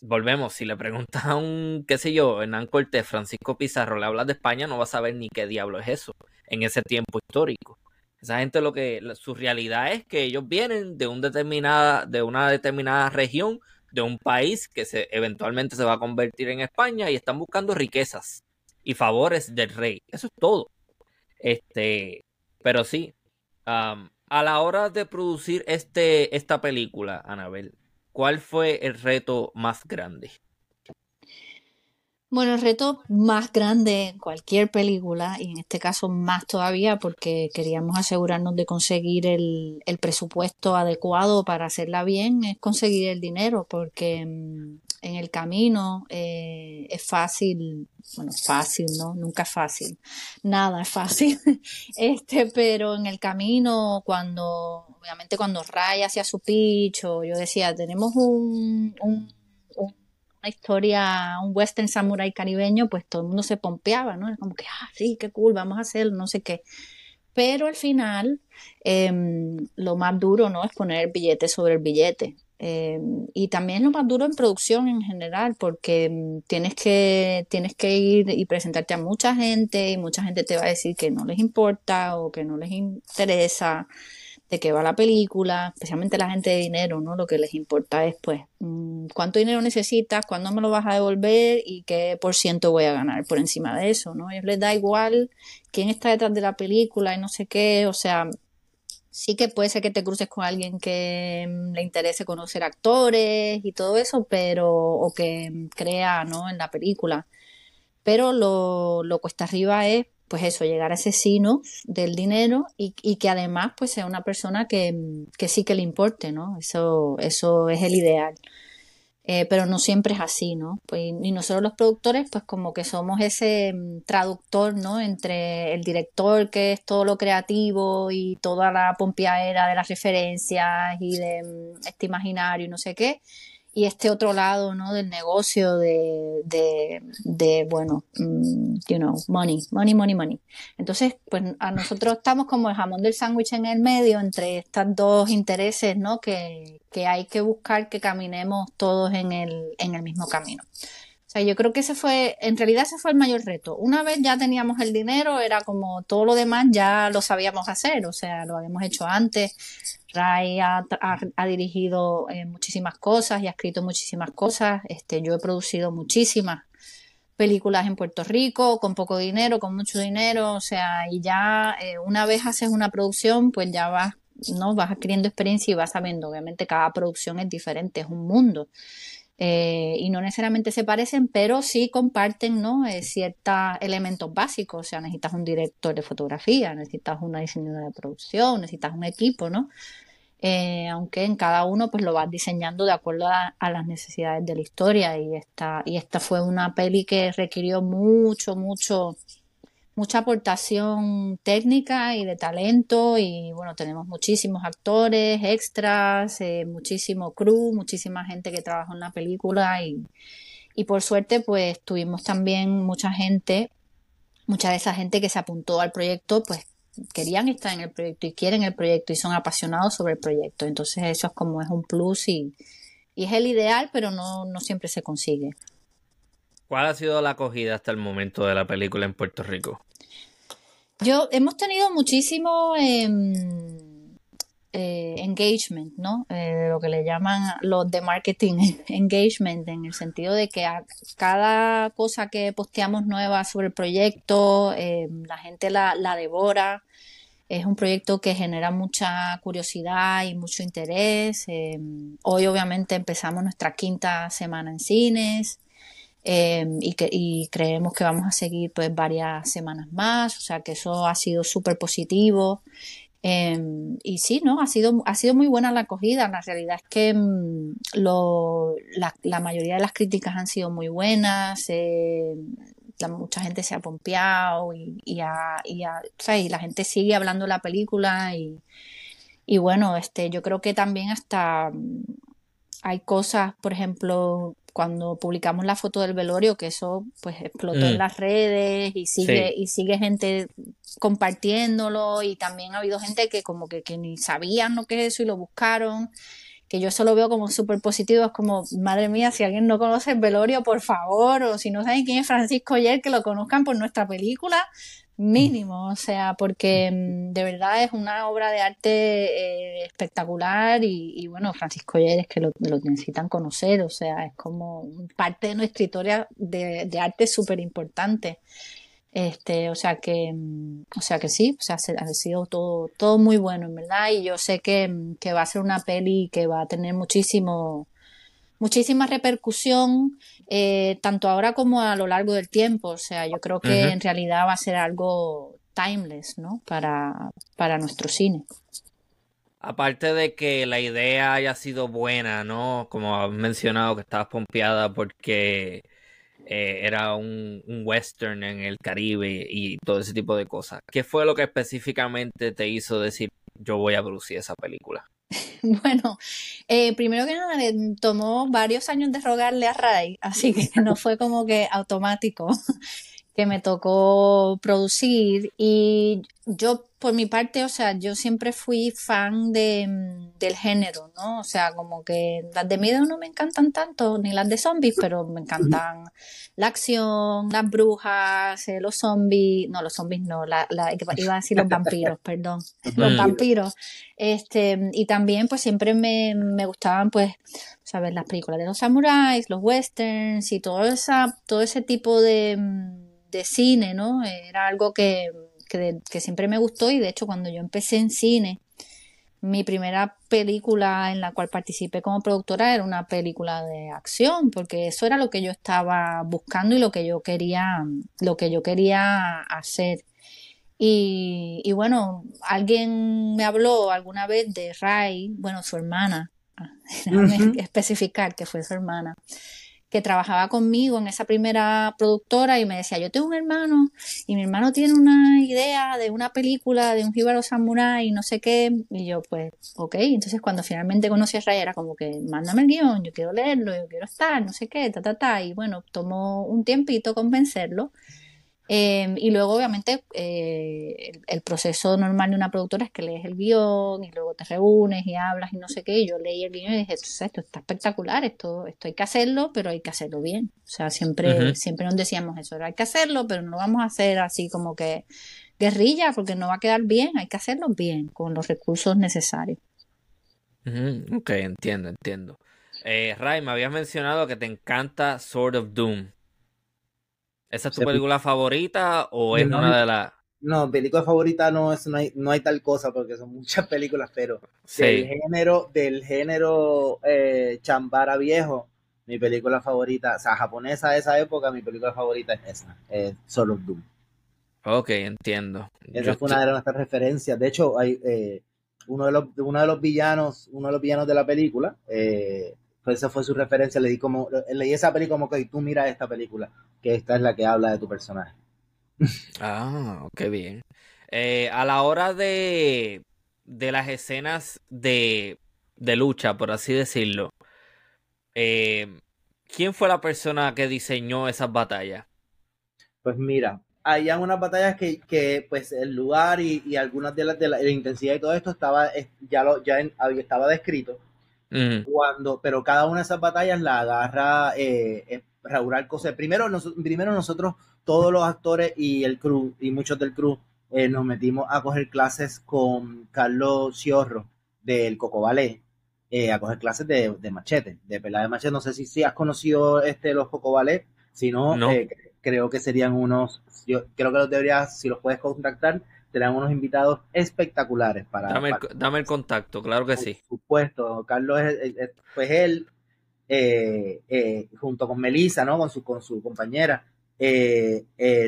volvemos, si le preguntas a un, qué sé yo, Hernán Cortés, Francisco Pizarro, le hablas de España, no va a saber ni qué diablo es eso en ese tiempo histórico. Esa gente lo que su realidad es que ellos vienen de, un determinada, de una determinada región, de un país que se, eventualmente se va a convertir en España y están buscando riquezas y favores del rey. Eso es todo. Este, pero sí, a la hora de producir este, esta película, Anabel, ¿cuál fue el reto más grande? Bueno, el reto más grande en cualquier película, y en este caso más todavía porque queríamos asegurarnos de conseguir el, presupuesto adecuado para hacerla bien, es conseguir el dinero, porque mm, en el camino eh, es fácil, bueno, fácil, ¿no? Nunca es fácil, nada es fácil, este, pero en el camino cuando, obviamente cuando Raya hacía su pitch, o yo decía, tenemos un historia, un western samurai caribeño, pues todo el mundo se pompeaba, ¿no? Como que, ah, sí, qué cool, vamos a hacerlo, no sé qué. Pero al final, em, lo más duro, ¿no? Es poner billete sobre el billete. Em, y también lo más duro en producción en general, porque em, tienes que, tienes que ir y presentarte a mucha gente y mucha gente te va a decir que no les importa o que no les interesa de qué va la película, especialmente la gente de dinero, ¿no? Lo que les importa es, pues, mm, cuánto dinero necesitas, cuándo me lo vas a devolver y qué por ciento voy a ganar por encima de eso, ¿no? A ellos les da igual quién está detrás de la película y no sé qué, o sea, sí que puede ser que te cruces con alguien que mm, le interese conocer actores y todo eso, pero, o que mm, crea, ¿no? En la película. Pero lo, lo cuesta arriba es, pues eso, llegar a ese sino del dinero y, y que además, pues sea una persona que, que sí que le importe, ¿no? Eso, eso es el ideal. Eh, pero no siempre es así, ¿no? Pues, y nosotros los productores, pues como que somos ese mm, traductor, ¿no? Entre el director, que es todo lo creativo y toda la pompiadera de las referencias y de mm, este imaginario y no sé qué, y este otro lado, ¿no? Del negocio de, de, de bueno, mm, you know, money, money, money, money. Entonces, pues a nosotros estamos como el jamón del sándwich en el medio entre estos dos intereses, ¿no? Que, que hay que buscar que caminemos todos en el, en el mismo camino. O sea, yo creo que ese fue, en realidad ese fue el mayor reto. Una vez ya teníamos el dinero, era como todo lo demás ya lo sabíamos hacer, o sea, lo habíamos hecho antes Ray ha, dirigido eh, muchísimas cosas y ha escrito muchísimas cosas. Este, yo he producido muchísimas películas en Puerto Rico, con poco dinero, con mucho dinero, o sea, y ya eh, una vez haces una producción, pues ya vas, ¿no? Vas adquiriendo experiencia y vas sabiendo, obviamente cada producción es diferente, es un mundo. Eh, y no necesariamente se parecen, pero sí comparten ¿no? ciertos elementos básicos. O sea, necesitas un director de fotografía, necesitas una diseñadora de producción, necesitas un equipo, ¿no? Eh, aunque en cada uno pues lo vas diseñando de acuerdo a, las necesidades de la historia. Y esta, y esta fue una peli que requirió mucho, mucho, mucha aportación técnica y de talento. Y bueno, tenemos muchísimos actores, extras, eh, muchísimo crew, muchísima gente que trabajó en la película. Y, y por suerte pues tuvimos también mucha gente, mucha de esa gente que se apuntó al proyecto pues querían estar en el proyecto y quieren el proyecto y son apasionados sobre el proyecto. Entonces eso es como es un plus y, es el ideal, pero no, no siempre se consigue. ¿Cuál ha sido la acogida hasta el momento de la película en Puerto Rico? Yo hemos tenido muchísimo em, eh, engagement, ¿no? Eh, lo que le llaman los de marketing engagement, en el sentido de que cada cosa que posteamos nueva sobre el proyecto, em, la gente la, devora. Es un proyecto que genera mucha curiosidad y mucho interés. Hoy obviamente empezamos nuestra quinta semana en cines. Y creemos que vamos a seguir pues varias semanas más, o sea que eso ha sido súper positivo. Em, y sí, ¿no? Ha sido, ha sido muy buena la acogida. La realidad es que mm, la, mayoría de las críticas han sido muy buenas. Eh, mucha gente se ha pompeado y, y, y, y, la gente sigue hablando de la película y, y bueno, este, yo creo que también hasta mm, hay cosas, por ejemplo, cuando publicamos la foto del velorio, que eso pues explotó en mm. las redes y sigue, y sigue gente compartiéndolo y también ha habido gente que como que, ni sabían lo que es eso y lo buscaron que yo eso lo veo como súper positivo, es como, madre mía, si alguien no conoce el velorio, por favor, o si no saben quién es Francisco Yer, que lo conozcan por nuestra película, mínimo, o sea, porque mm, de verdad es una obra de arte eh, espectacular y, bueno, Francisco es que lo, necesitan conocer, o sea, es como parte de nuestra historia de, arte súper importante. Este, o sea que, mm, o sea que sí, o sea, ha sido todo, todo muy bueno, en verdad, y yo sé que, mm, que va a ser una peli que va a tener muchísimo, muchísima repercusión, eh, tanto ahora como a lo largo del tiempo. O sea, yo creo que en realidad va a ser algo timeless, ¿no? Para, para nuestro cine. Aparte de que la idea haya sido buena, ¿no? Como has mencionado que estabas pompeada porque eh, era un, un, western en el Caribe y todo ese tipo de cosas. ¿Qué fue lo que específicamente te hizo decir yo voy a producir esa película? Bueno, eh, primero que nada, le tomó varios años de rogarle a Ray, así que no fue como que automático que me tocó producir. Y yo, por mi parte, o sea, yo siempre fui fan de, mm, del género, ¿no? O sea, como que las de miedo no me encantan tanto, ni las de zombies, pero me encantan la acción, las brujas, eh, los zombies, no, los zombies no, la, la, iba a decir los vampiros, perdón, los vampiros. Este, y también, pues siempre me, me gustaban, pues, sabes, las películas de los samuráis, los westerns y todo, esa, todo ese tipo de, de cine, ¿no? Era algo que, que, siempre me gustó y de hecho cuando yo empecé en cine, mi primera película en la cual participé como productora era una película de acción, porque eso era lo que yo estaba buscando y lo que yo quería, lo que yo quería hacer. Y, y bueno, alguien me habló alguna vez de Ray, bueno, su hermana, déjame especificar que fue su hermana, que trabajaba conmigo en esa primera productora y me decía, yo tengo un hermano y mi hermano tiene una idea de una película de un jíbaro samurái y no sé qué. Y yo, pues, ok. Entonces cuando finalmente conocí a Ray era como que, mándame el guion, yo quiero leerlo, yo quiero estar, no sé qué, ta, ta, ta. Y bueno, tomó un tiempito convencerlo. Em, y luego, obviamente, eh, el, proceso normal de una productora es que lees el guion y luego te reúnes y hablas y no sé qué. Y yo leí el guion y dije, esto, está espectacular, esto, esto hay que hacerlo, pero hay que hacerlo bien. O sea, siempre, siempre nos decíamos eso, hay que hacerlo, pero no lo vamos a hacer así como que guerrilla, porque no va a quedar bien, hay que hacerlo bien, con los recursos necesarios. ok, entiendo, entiendo. Eh, Ray, me habías mencionado que te encanta Sword of Doom. ¿Esa es tu película favorita o es una de las... No, película favorita no es no hay, no hay tal cosa porque son muchas películas, pero del género, del género eh, chambara viejo, mi película favorita, o sea, japonesa de esa época, mi película favorita es esa, es Soul of Doom. Ok, entiendo. Esa fue una de nuestras referencias. De hecho, hay eh, uno de los uno de los villanos, uno de los villanos de la película, eh, pues esa fue su referencia, le di como, leí esa película como que tú mira esta película, que esta es la que habla de tu personaje. Ah, qué bien. Eh, a la hora de, de las escenas de, de lucha, por así decirlo, eh, ¿quién fue la persona que diseñó esas batallas? Pues mira, había unas batallas que, que, pues el lugar y, algunas de las de la, intensidad y todo esto estaba ya lo ya estaba descrito cuando, pero cada una de esas batallas la agarra eh, eh Raúl Alcocer. Primero, primero nosotros, todos los actores y el crew, y muchos del crew, eh, nos metimos a coger clases con Carlos Ciorro del Coco Ballet, eh, a coger clases de, machete, de pelada de machete. No sé si, si has conocido este, los Coco Ballet, si no, creo que serían unos, yo creo que los deberías, si los puedes contactar, serán unos invitados espectaculares para dame, el, contacto, claro que sí. Por supuesto, Carlos es, pues él, eh, eh, junto con Melissa, ¿no? Con su, con su compañera, eh,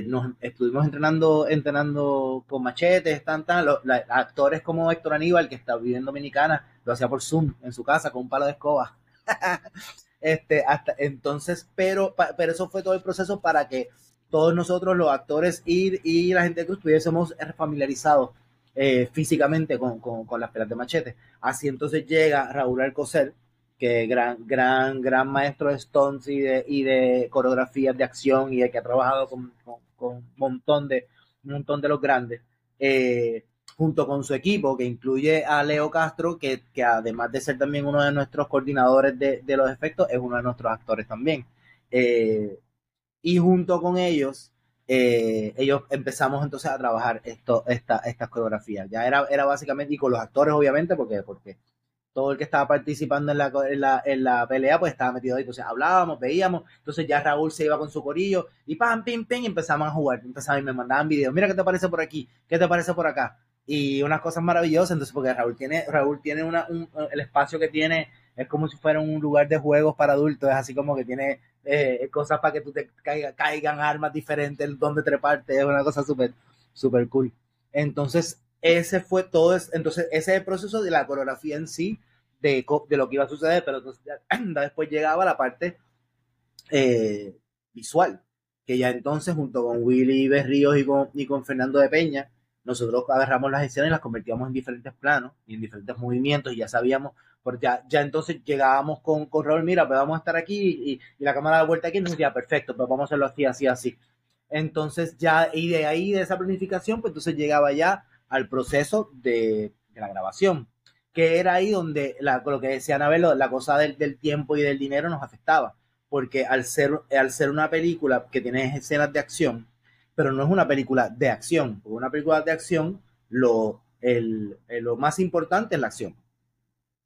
nos estuvimos entrenando, entrenando con machetes, tan, tan, los, actores como Héctor Aníbal, que está viviendo en Dominicana, lo hacía por Zoom en su casa con un palo de escoba. este, hasta entonces, pero, pero eso fue todo el proceso para que todos nosotros los actores y, y la gente que estuviésemos familiarizados eh, físicamente con, con, las pelas de machete. Así entonces llega Raúl Alcocer, que gran, gran, gran maestro de stunts y de, y de coreografías de acción y de que ha trabajado con, un montón de un montón de los grandes, eh, junto con su equipo, que incluye a Leo Castro, que, que, además de ser también uno de nuestros coordinadores de, de los efectos, es uno de nuestros actores también. Eh, y junto con ellos, eh, ellos empezamos entonces a trabajar esta, estas coreografías. Ya era, era básicamente, y con los actores obviamente, porque, porque todo el que estaba participando en la, en la, en la pelea, pues estaba metido ahí. Entonces hablábamos, veíamos, entonces ya Raúl se iba con su corillo y pam, pim, pim, y empezamos a jugar. Empezaban y me mandaban videos, mira qué te parece por aquí, qué te parece por acá. Y unas cosas maravillosas, entonces porque Raúl tiene, Raúl tiene una, un, el espacio que tiene es como si fuera un lugar de juegos para adultos, es así como que tiene eh, cosas para que tú te caigan armas diferentes, donde treparte, es una cosa súper, súper cool. Entonces, ese fue todo, entonces ese es el proceso de la coreografía en sí, de, de lo que iba a suceder, pero entonces después llegaba la parte eh, visual, que ya entonces junto con Willy Berríos y con, y con Fernando de Peña, nosotros agarramos las escenas y las convertíamos en diferentes planos y en diferentes movimientos y ya sabíamos porque ya, ya entonces llegábamos con, con Raúl, mira, pues vamos a estar aquí y, la cámara da vuelta aquí, entonces ya, perfecto, pues vamos a hacerlo así, así, así. Entonces ya, y de ahí, de esa planificación, pues entonces llegaba ya al proceso de, de la grabación, que era ahí donde, la, lo que decía Anabel, la cosa del, del, tiempo y del dinero nos afectaba, porque al ser, al ser una película que tiene escenas de acción, pero no es una película de acción, porque una película de acción, lo, el, lo más importante es la acción.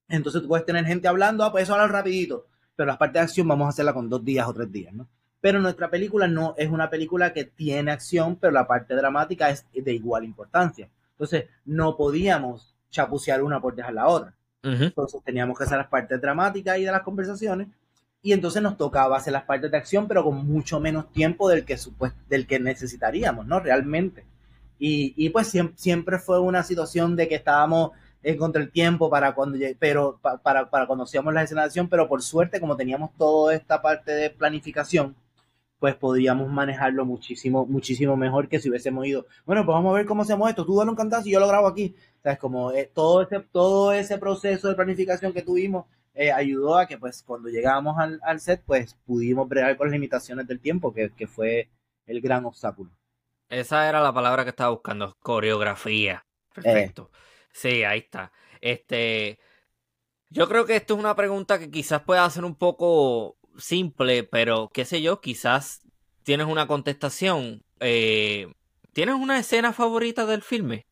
Entonces tú puedes tener gente hablando, ah, pues eso hablar rapidito, pero las partes de acción vamos a hacerla con dos días o tres días, ¿no? Pero nuestra película no es una película que tiene acción, pero la parte dramática es de igual importancia. Entonces, no podíamos chapucear una por dejar la otra. Entonces teníamos que hacer las partes dramáticas y de las conversaciones y entonces nos tocaba hacer las partes de acción, pero con mucho menos tiempo del que, del que necesitaríamos, ¿no? Realmente. Y, y pues siempre, siempre, fue una situación de que estábamos en contra el tiempo para cuando, pero, para, para cuando hacíamos la escena de acción, pero por suerte, como teníamos toda esta parte de planificación, pues podíamos manejarlo muchísimo, muchísimo mejor que si hubiésemos ido, bueno, pues vamos a ver cómo hacemos esto, tú dale un cantazo y yo lo grabo aquí. O sea, es como eh, todo, ese, todo ese proceso de planificación que tuvimos eh, ayudó a que pues cuando llegábamos al, al, set pues pudimos bregar con las limitaciones del tiempo, que, que, fue el gran obstáculo. Esa era la palabra que estaba buscando, coreografía. Perfecto. Eh. Sí, ahí está. Este, yo creo que esto es una pregunta que quizás pueda ser un poco simple, pero qué sé yo, quizás tienes una contestación. Eh, ¿Tienes una escena favorita del filme?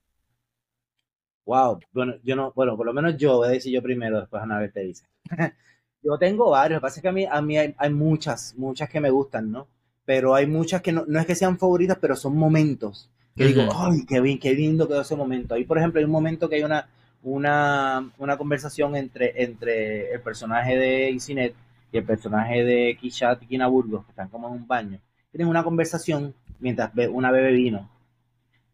Wow, bueno, yo no, bueno, por lo menos yo, voy a decir yo primero, después Anabel te dice. yo tengo varios, lo que pasa es que a mí, a mí hay, muchas, muchas que me gustan, ¿no? Pero hay muchas que no, no es que sean favoritas, pero son momentos que digo, ay, qué, bien, qué lindo quedó ese momento. Ahí, por ejemplo, hay un momento que hay una, una, una conversación entre, entre el personaje de Isinet y el personaje de Kishat y Kinaburgos, que están como en un baño. Tienen una conversación mientras una bebe vino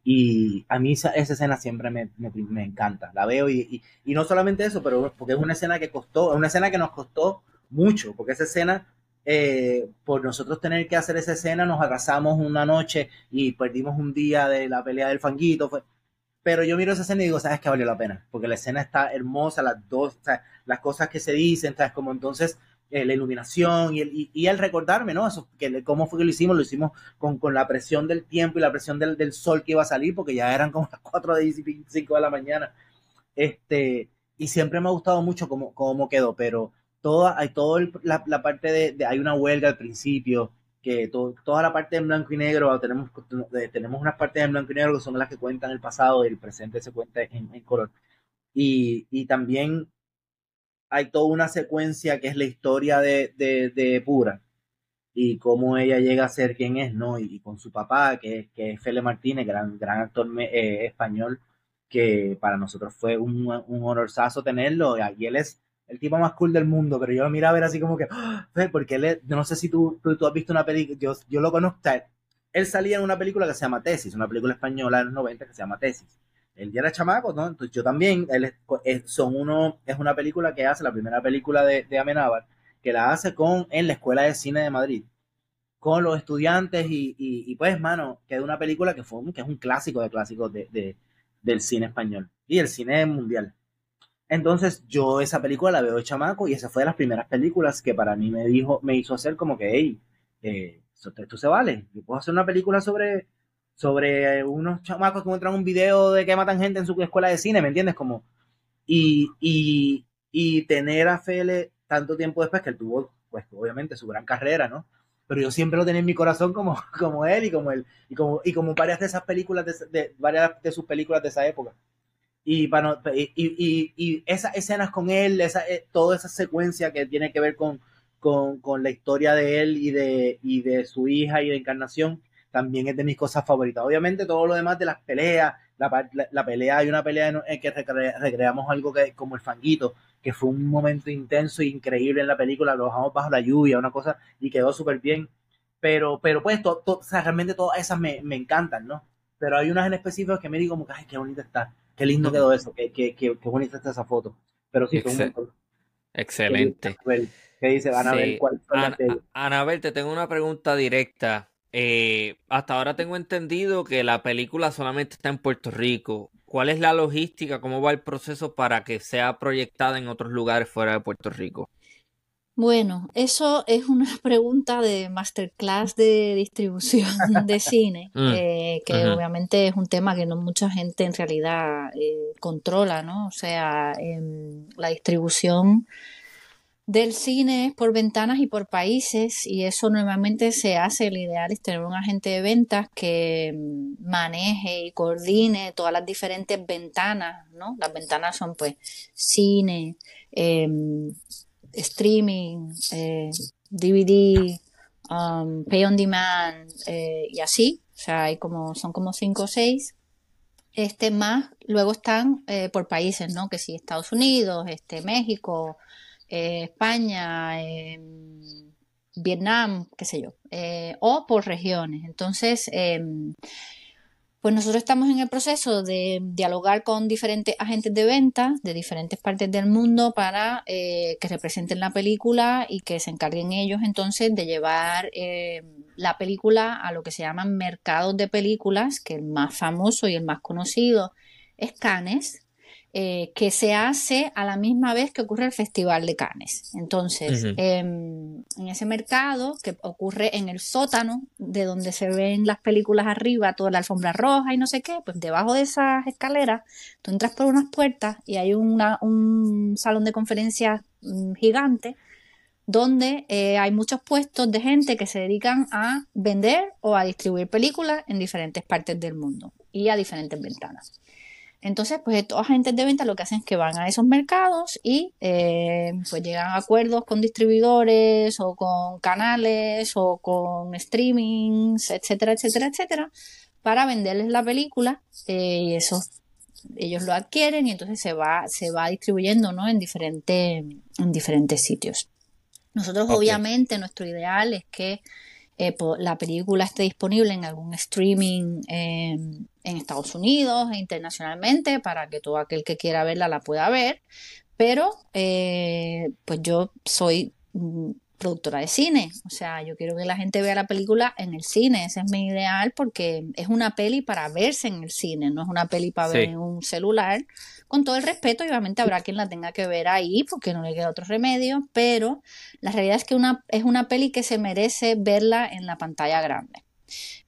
y a mí esa, escena siempre me, me, encanta. La veo y, y, no solamente eso, pero porque es una escena que costó, es una escena que nos costó mucho, porque esa escena, eh, por nosotros tener que hacer esa escena, nos atrasamos una noche y perdimos un día de la pelea del fanguito. Pero yo miro esa escena y digo, ¿sabes que valió la pena? Porque la escena está hermosa, las dos, las cosas que se dicen, ¿sabes? Como entonces eh, la iluminación y el, y, el recordarme, ¿no? Eso, que, cómo fue que lo hicimos, lo hicimos con, con la presión del tiempo y la presión del, del, sol que iba a salir, porque ya eran como las 4 de 5 de la mañana. Este, y siempre me ha gustado mucho cómo, cómo quedó, pero toda, hay toda la, la, parte de, hay una huelga al principio, que toda la parte en blanco y negro, tenemos, tenemos unas partes en blanco y negro que son las que cuentan el pasado y el presente se cuenta en, en color. Y, y también hay toda una secuencia que es la historia de, de, Pura y cómo ella llega a ser quien es, ¿no? Y, con su papá, que, que es Fele Martínez, gran, gran actor eh, español, que para nosotros fue un, un honorazo tenerlo. Y él es el tipo más cool del mundo, pero yo lo miraba a ver así como que, ¡Ah! porque él no sé si tú, tú, has visto una película, yo, yo lo conozco, él salía en una película que se llama Tesis, una película española de los 90 que se llama Tesis él ya era chamaco, ¿no? Entonces yo también, él es, son uno, es una película que hace, la primera película de, de Amenábar, que la hace con, en la Escuela de Cine de Madrid, con los estudiantes y, y, pues, mano, que es una película que fue, que es un clásico de clásicos de, del cine español y el cine mundial. Entonces yo esa película la veo de chamaco y esa fue de las primeras películas que para mí me dijo, me hizo hacer como que, hey, eh, esto, se vale, yo puedo hacer una película sobre sobre unos chamacos que muestran un video de que matan gente en su escuela de cine, ¿me entiendes? Como, y, y, y tener a Fele tanto tiempo después que él tuvo, pues obviamente su gran carrera, ¿no? Pero yo siempre lo tenía en mi corazón como, como él y como él, y como, y como varias de esas películas, de, varias de sus películas de esa época. Y, para, y, y, y esas escenas con él, esa, eh, toda esa secuencia que tiene que ver con, con, con la historia de él y de, y de su hija y de Encarnación, también es de mis cosas favoritas. Obviamente todo lo demás de las peleas, la, la, pelea, hay una pelea en, que recreamos algo que como el fanguito, que fue un momento intenso e increíble en la película, lo bajamos bajo la lluvia, una cosa, y quedó súper bien. Pero, pero pues, realmente todas esas me, me, encantan, ¿no? Pero hay unas en específico que me digo como ay, qué bonita está, qué lindo quedó eso, qué, qué, qué, qué bonita está esa foto. Pero sí, fue un Excelente. ¿Qué dice? Anabel, ¿cuál Anabel, te tengo una pregunta directa. Eh, hasta ahora tengo entendido que la película solamente está en Puerto Rico. ¿Cuál es la logística? ¿Cómo va el proceso para que sea proyectada en otros lugares fuera de Puerto Rico? Bueno, eso es una pregunta de masterclass de distribución de cine, eh, que obviamente es un tema que no mucha gente en realidad eh, controla, ¿no? O sea, em, la distribución del cine por ventanas y por países y eso normalmente se hace, el ideal es tener un agente de ventas que mm, maneje y coordine todas las diferentes ventanas, ¿no? Las ventanas son pues cine, streaming, DVD, eh, um, pay on demand eh, y así, o sea, hay como, son como cinco o seis este, más luego están eh, por países, ¿no? Que sí, Estados Unidos, este, México, España, em, Vietnam, qué sé yo, o por regiones. Entonces, em, pues nosotros estamos en el proceso de dialogar con diferentes agentes de venta de diferentes partes del mundo para que representen la película y que se encarguen ellos entonces de llevar la película a lo que se llaman mercados de películas, que el más famoso y el más conocido es Cannes, eh, que se hace a la misma vez que ocurre el Festival de Cannes. Entonces, em, en ese mercado que ocurre en el sótano, de donde se ven las películas arriba, toda la alfombra roja y no sé qué, pues debajo de esas escaleras, tú entras por unas puertas y hay un salón de conferencias mm, gigante donde eh, hay muchos puestos de gente que se dedican a vender o a distribuir películas en diferentes partes del mundo y a diferentes ventanas. Entonces, pues estos agentes de venta lo que hacen es que van a esos mercados y eh, pues llegan a acuerdos con distribuidores o con canales o con streamings, etcétera, etcétera, etcétera, para venderles la película eh, y eso ellos lo adquieren y entonces se va, se va distribuyendo ¿no? en, diferentes en diferentes sitios. Nosotros obviamente nuestro ideal es que eh, la película esté disponible en algún streaming en Estados Unidos e internacionalmente para que todo aquel que quiera verla la pueda ver. Pero eh, pues yo soy mm, productora de cine, o sea, yo quiero que la gente vea la película en el cine, ese es mi ideal porque es una peli para verse en el cine, no es una peli para ver en un celular con todo el respeto, y obviamente habrá quien la tenga que ver ahí porque no le queda otro remedio, pero la realidad es que una, es una peli que se merece verla en la pantalla grande.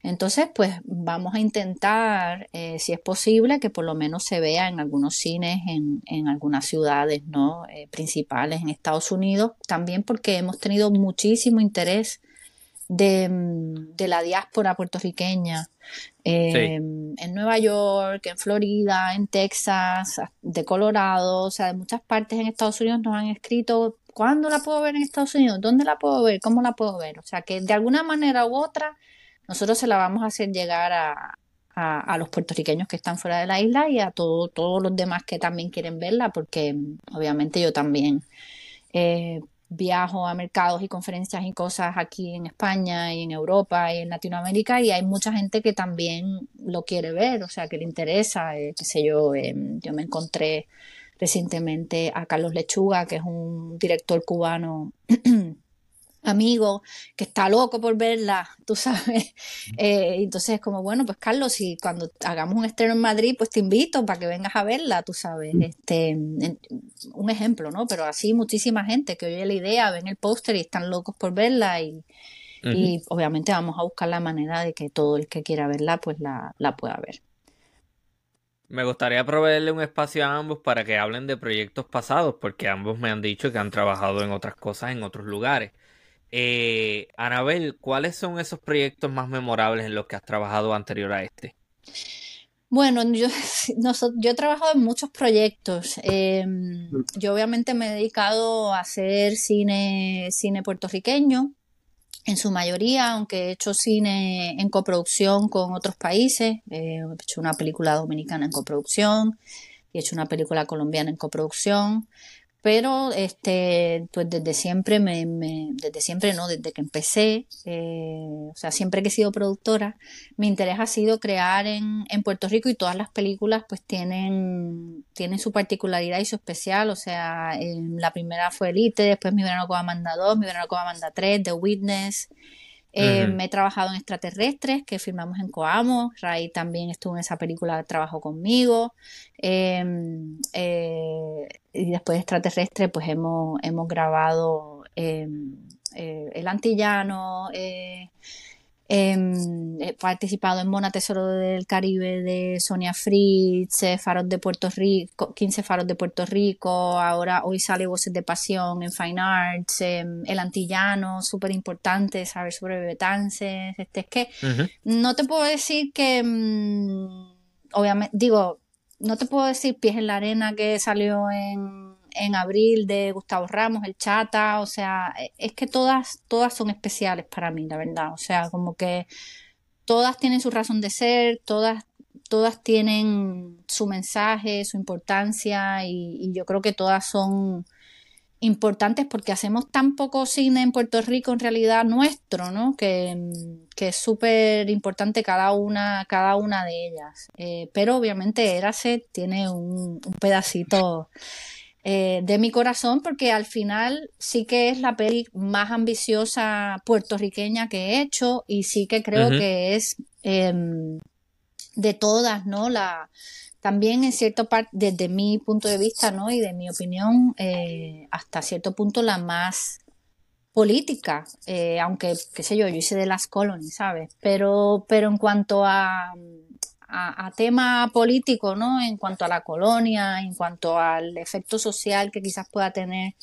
Entonces, pues vamos a intentar, eh, si es posible, que por lo menos se vea en algunos cines, en, en algunas ciudades ¿no? Eh, principales en Estados Unidos, también porque hemos tenido muchísimo interés de, de la diáspora puertorriqueña em, en Nueva York, en Florida, en Texas, de Colorado, o sea, de muchas partes en Estados Unidos nos han escrito ¿cuándo la puedo ver en Estados Unidos? ¿Dónde la puedo ver? ¿Cómo la puedo ver? O sea, que de alguna manera u otra nosotros se la vamos a hacer llegar a, a, los puertorriqueños que están fuera de la isla y a todo, todos los demás que también quieren verla, porque obviamente yo también eh, viajo a mercados y conferencias y cosas aquí en España y en Europa y en Latinoamérica y hay mucha gente que también lo quiere ver, o sea, que le interesa, eh, qué sé yo, eh, yo me encontré recientemente a Carlos Lechuga, que es un director cubano amigo que está loco por verla, tú sabes. Eh, entonces como, bueno, pues Carlos, si cuando hagamos un estreno en Madrid, pues te invito para que vengas a verla, tú sabes. Este, un ejemplo, ¿no? Pero así muchísima gente que oye la idea, ven el póster y están locos por verla y, y, obviamente vamos a buscar la manera de que todo el que quiera verla, pues la, la pueda ver. Me gustaría proveerle un espacio a ambos para que hablen de proyectos pasados, porque ambos me han dicho que han trabajado en otras cosas en otros lugares. Eh, Anabel, ¿cuáles son esos proyectos más memorables en los que has trabajado anterior a este? Bueno, yo, yo he trabajado en muchos proyectos. Em, yo obviamente me he dedicado a hacer cine, cine puertorriqueño, en su mayoría, aunque he hecho cine en coproducción con otros países. Eh, he hecho una película dominicana en coproducción y he hecho una película colombiana en coproducción pero este pues desde siempre me, desde siempre no desde que empecé eh, o sea siempre que he sido productora mi interés ha sido crear en, en Puerto Rico y todas las películas pues tienen tienen su particularidad y su especial. O sea la primera fue Elite después mi verano con Amanda 2 mi verano con Amanda 3 The Witness eh, he trabajado en extraterrestres que filmamos en Coamo. Ray también estuvo en esa película, trabajó conmigo. Em, eh, y después de extraterrestre, pues hemos, hemos grabado em, eh, El Antillano. Em, he participado en Mona Tesoro del Caribe de Sonia Fritz, eh, Faros de Puerto Rico, 15 Faros de Puerto Rico, ahora hoy sale Voces de Pasión en Fine Arts, em, El Antillano, súper importante saber sobre Betances, este es que no te puedo decir que, mm, obviamente, digo, no te puedo decir Pies en la Arena que salió en en abril de Gustavo Ramos, el Chata, o sea, e, es que todas, todas son especiales para mí, la verdad, o sea, como que todas tienen su razón de ser, todas todas tienen su mensaje, su importancia y, yo creo que todas son importantes porque hacemos tan poco cine en Puerto Rico en realidad nuestro, ¿no? Que, es súper importante cada una, cada una de ellas. Eh, pero obviamente Érase tiene un, un pedacito eh, de mi corazón porque al final sí que es la peli más ambiciosa puertorriqueña que he hecho y sí que creo que es em, de todas, ¿no? La, también en cierto parte, desde mi punto de vista, ¿no? Y de mi opinión, eh, hasta cierto punto la más política, eh, aunque, qué sé yo, yo hice de las colonies, ¿sabes? Pero, pero en cuanto a a, tema político, ¿no? En cuanto a la colonia, en cuanto al efecto social que quizás pueda tener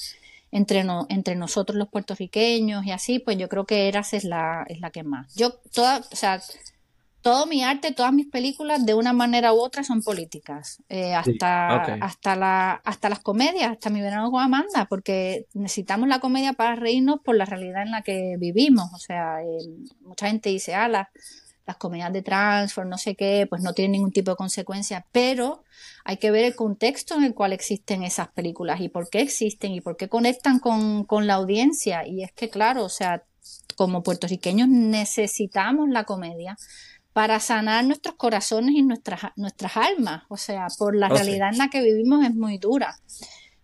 entre, entre nosotros los puertorriqueños y así, pues yo creo que Eras es la, es la que más. Yo, toda, o sea, todo mi arte, todas mis películas, de una manera u otra, son políticas. Eh, hasta, hasta, la, hasta las comedias, hasta mi verano con Amanda, porque necesitamos la comedia para reírnos por la realidad en la que vivimos. O sea, eh, mucha gente dice, ala, las comedias de transfer, no sé qué, pues no tienen ningún tipo de consecuencia, pero hay que ver el contexto en el cual existen esas películas y por qué existen y por qué conectan con, la audiencia. Y es que, claro, o sea, como puertorriqueños necesitamos la comedia para sanar nuestros corazones y nuestras, nuestras almas. O sea, por la oh, realidad en la que vivimos es muy dura.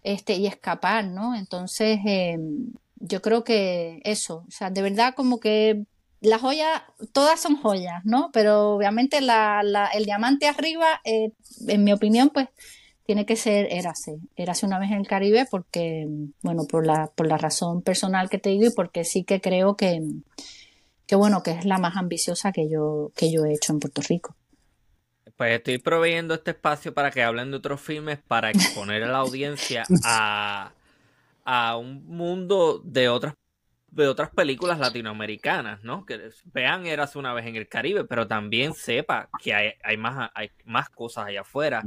Este, y escapar, ¿no? Entonces, eh, yo creo que eso, o sea, de verdad como que las joyas, todas son joyas, ¿no? Pero obviamente la, la, el diamante arriba, eh, en mi opinión, pues tiene que ser Érase. Érase una vez en el Caribe porque, bueno, por la, por la razón personal que te digo y porque sí que creo que, que bueno, que es la más ambiciosa que yo, que yo he hecho en Puerto Rico. Pues estoy proveyendo este espacio para que hablen de otros filmes para exponer a la audiencia a, a un mundo de otras de otras películas latinoamericanas, ¿no? Que vean Eras una vez en el Caribe, pero también sepa que hay, hay más, hay más cosas allá afuera.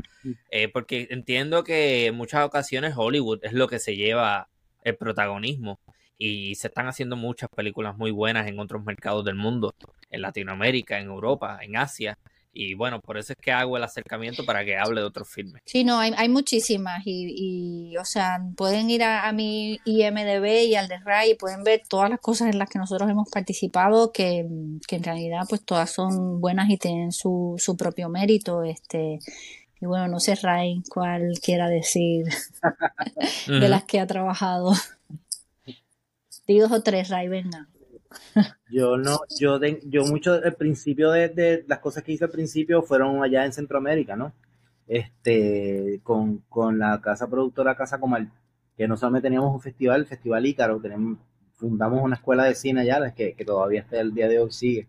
Eh, porque entiendo que en muchas ocasiones Hollywood es lo que se lleva el protagonismo. Y se están haciendo muchas películas muy buenas en otros mercados del mundo, en Latinoamérica, en Europa, en Asia. Y bueno, por eso es que hago el acercamiento para que hable de otros filmes. Sí, no, hay, hay muchísimas. Y, o sea, pueden ir a, mi IMDB y al de RAI y pueden ver todas las cosas en las que nosotros hemos participado, que, que en realidad pues todas son buenas y tienen su, su propio mérito. Este, y bueno, no sé, Ray, cuál quiera decir de las que ha trabajado. Di dos o tres, Ray, venga. Yo no, yo, de, yo mucho, el principio de, las cosas que hice al principio fueron allá en Centroamérica, ¿no? Este, con, con la casa productora Casa Comal, que no solamente teníamos un festival, el Festival Ícaro, tenemos, fundamos una escuela de cine allá, que, que todavía hasta el día de hoy sigue.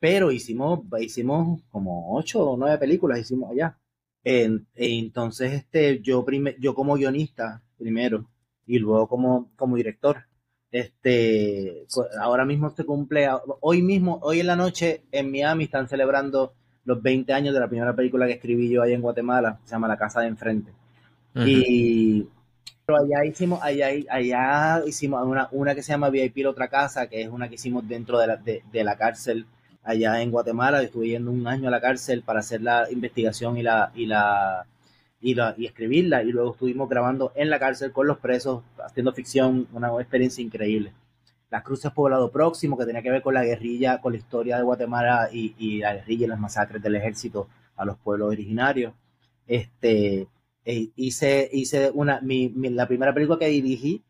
Pero hicimos, hicimos como ocho o nueve películas, hicimos allá. entonces, este, yo, yo como guionista primero y luego como, como director este, ahora mismo se cumple, hoy mismo, hoy en la noche en Miami están celebrando los 20 años de la primera película que escribí yo ahí en Guatemala, se llama La Casa de Enfrente. Y pero allá hicimos, allá, allá hicimos una, una que se llama VIP la otra casa, que es una que hicimos dentro de la, de, la cárcel allá en Guatemala. Estuve yendo un año a la cárcel para hacer la investigación y la, y la y, escribirla. Y luego estuvimos grabando en la cárcel con los presos, haciendo ficción, una experiencia increíble. Las Cruces Poblado Próximo, que tenía que ver con la guerrilla, con la historia de Guatemala y, la guerrilla y las masacres del ejército a los pueblos originarios. Este, e hice, hice una, mi, la primera película que dirigí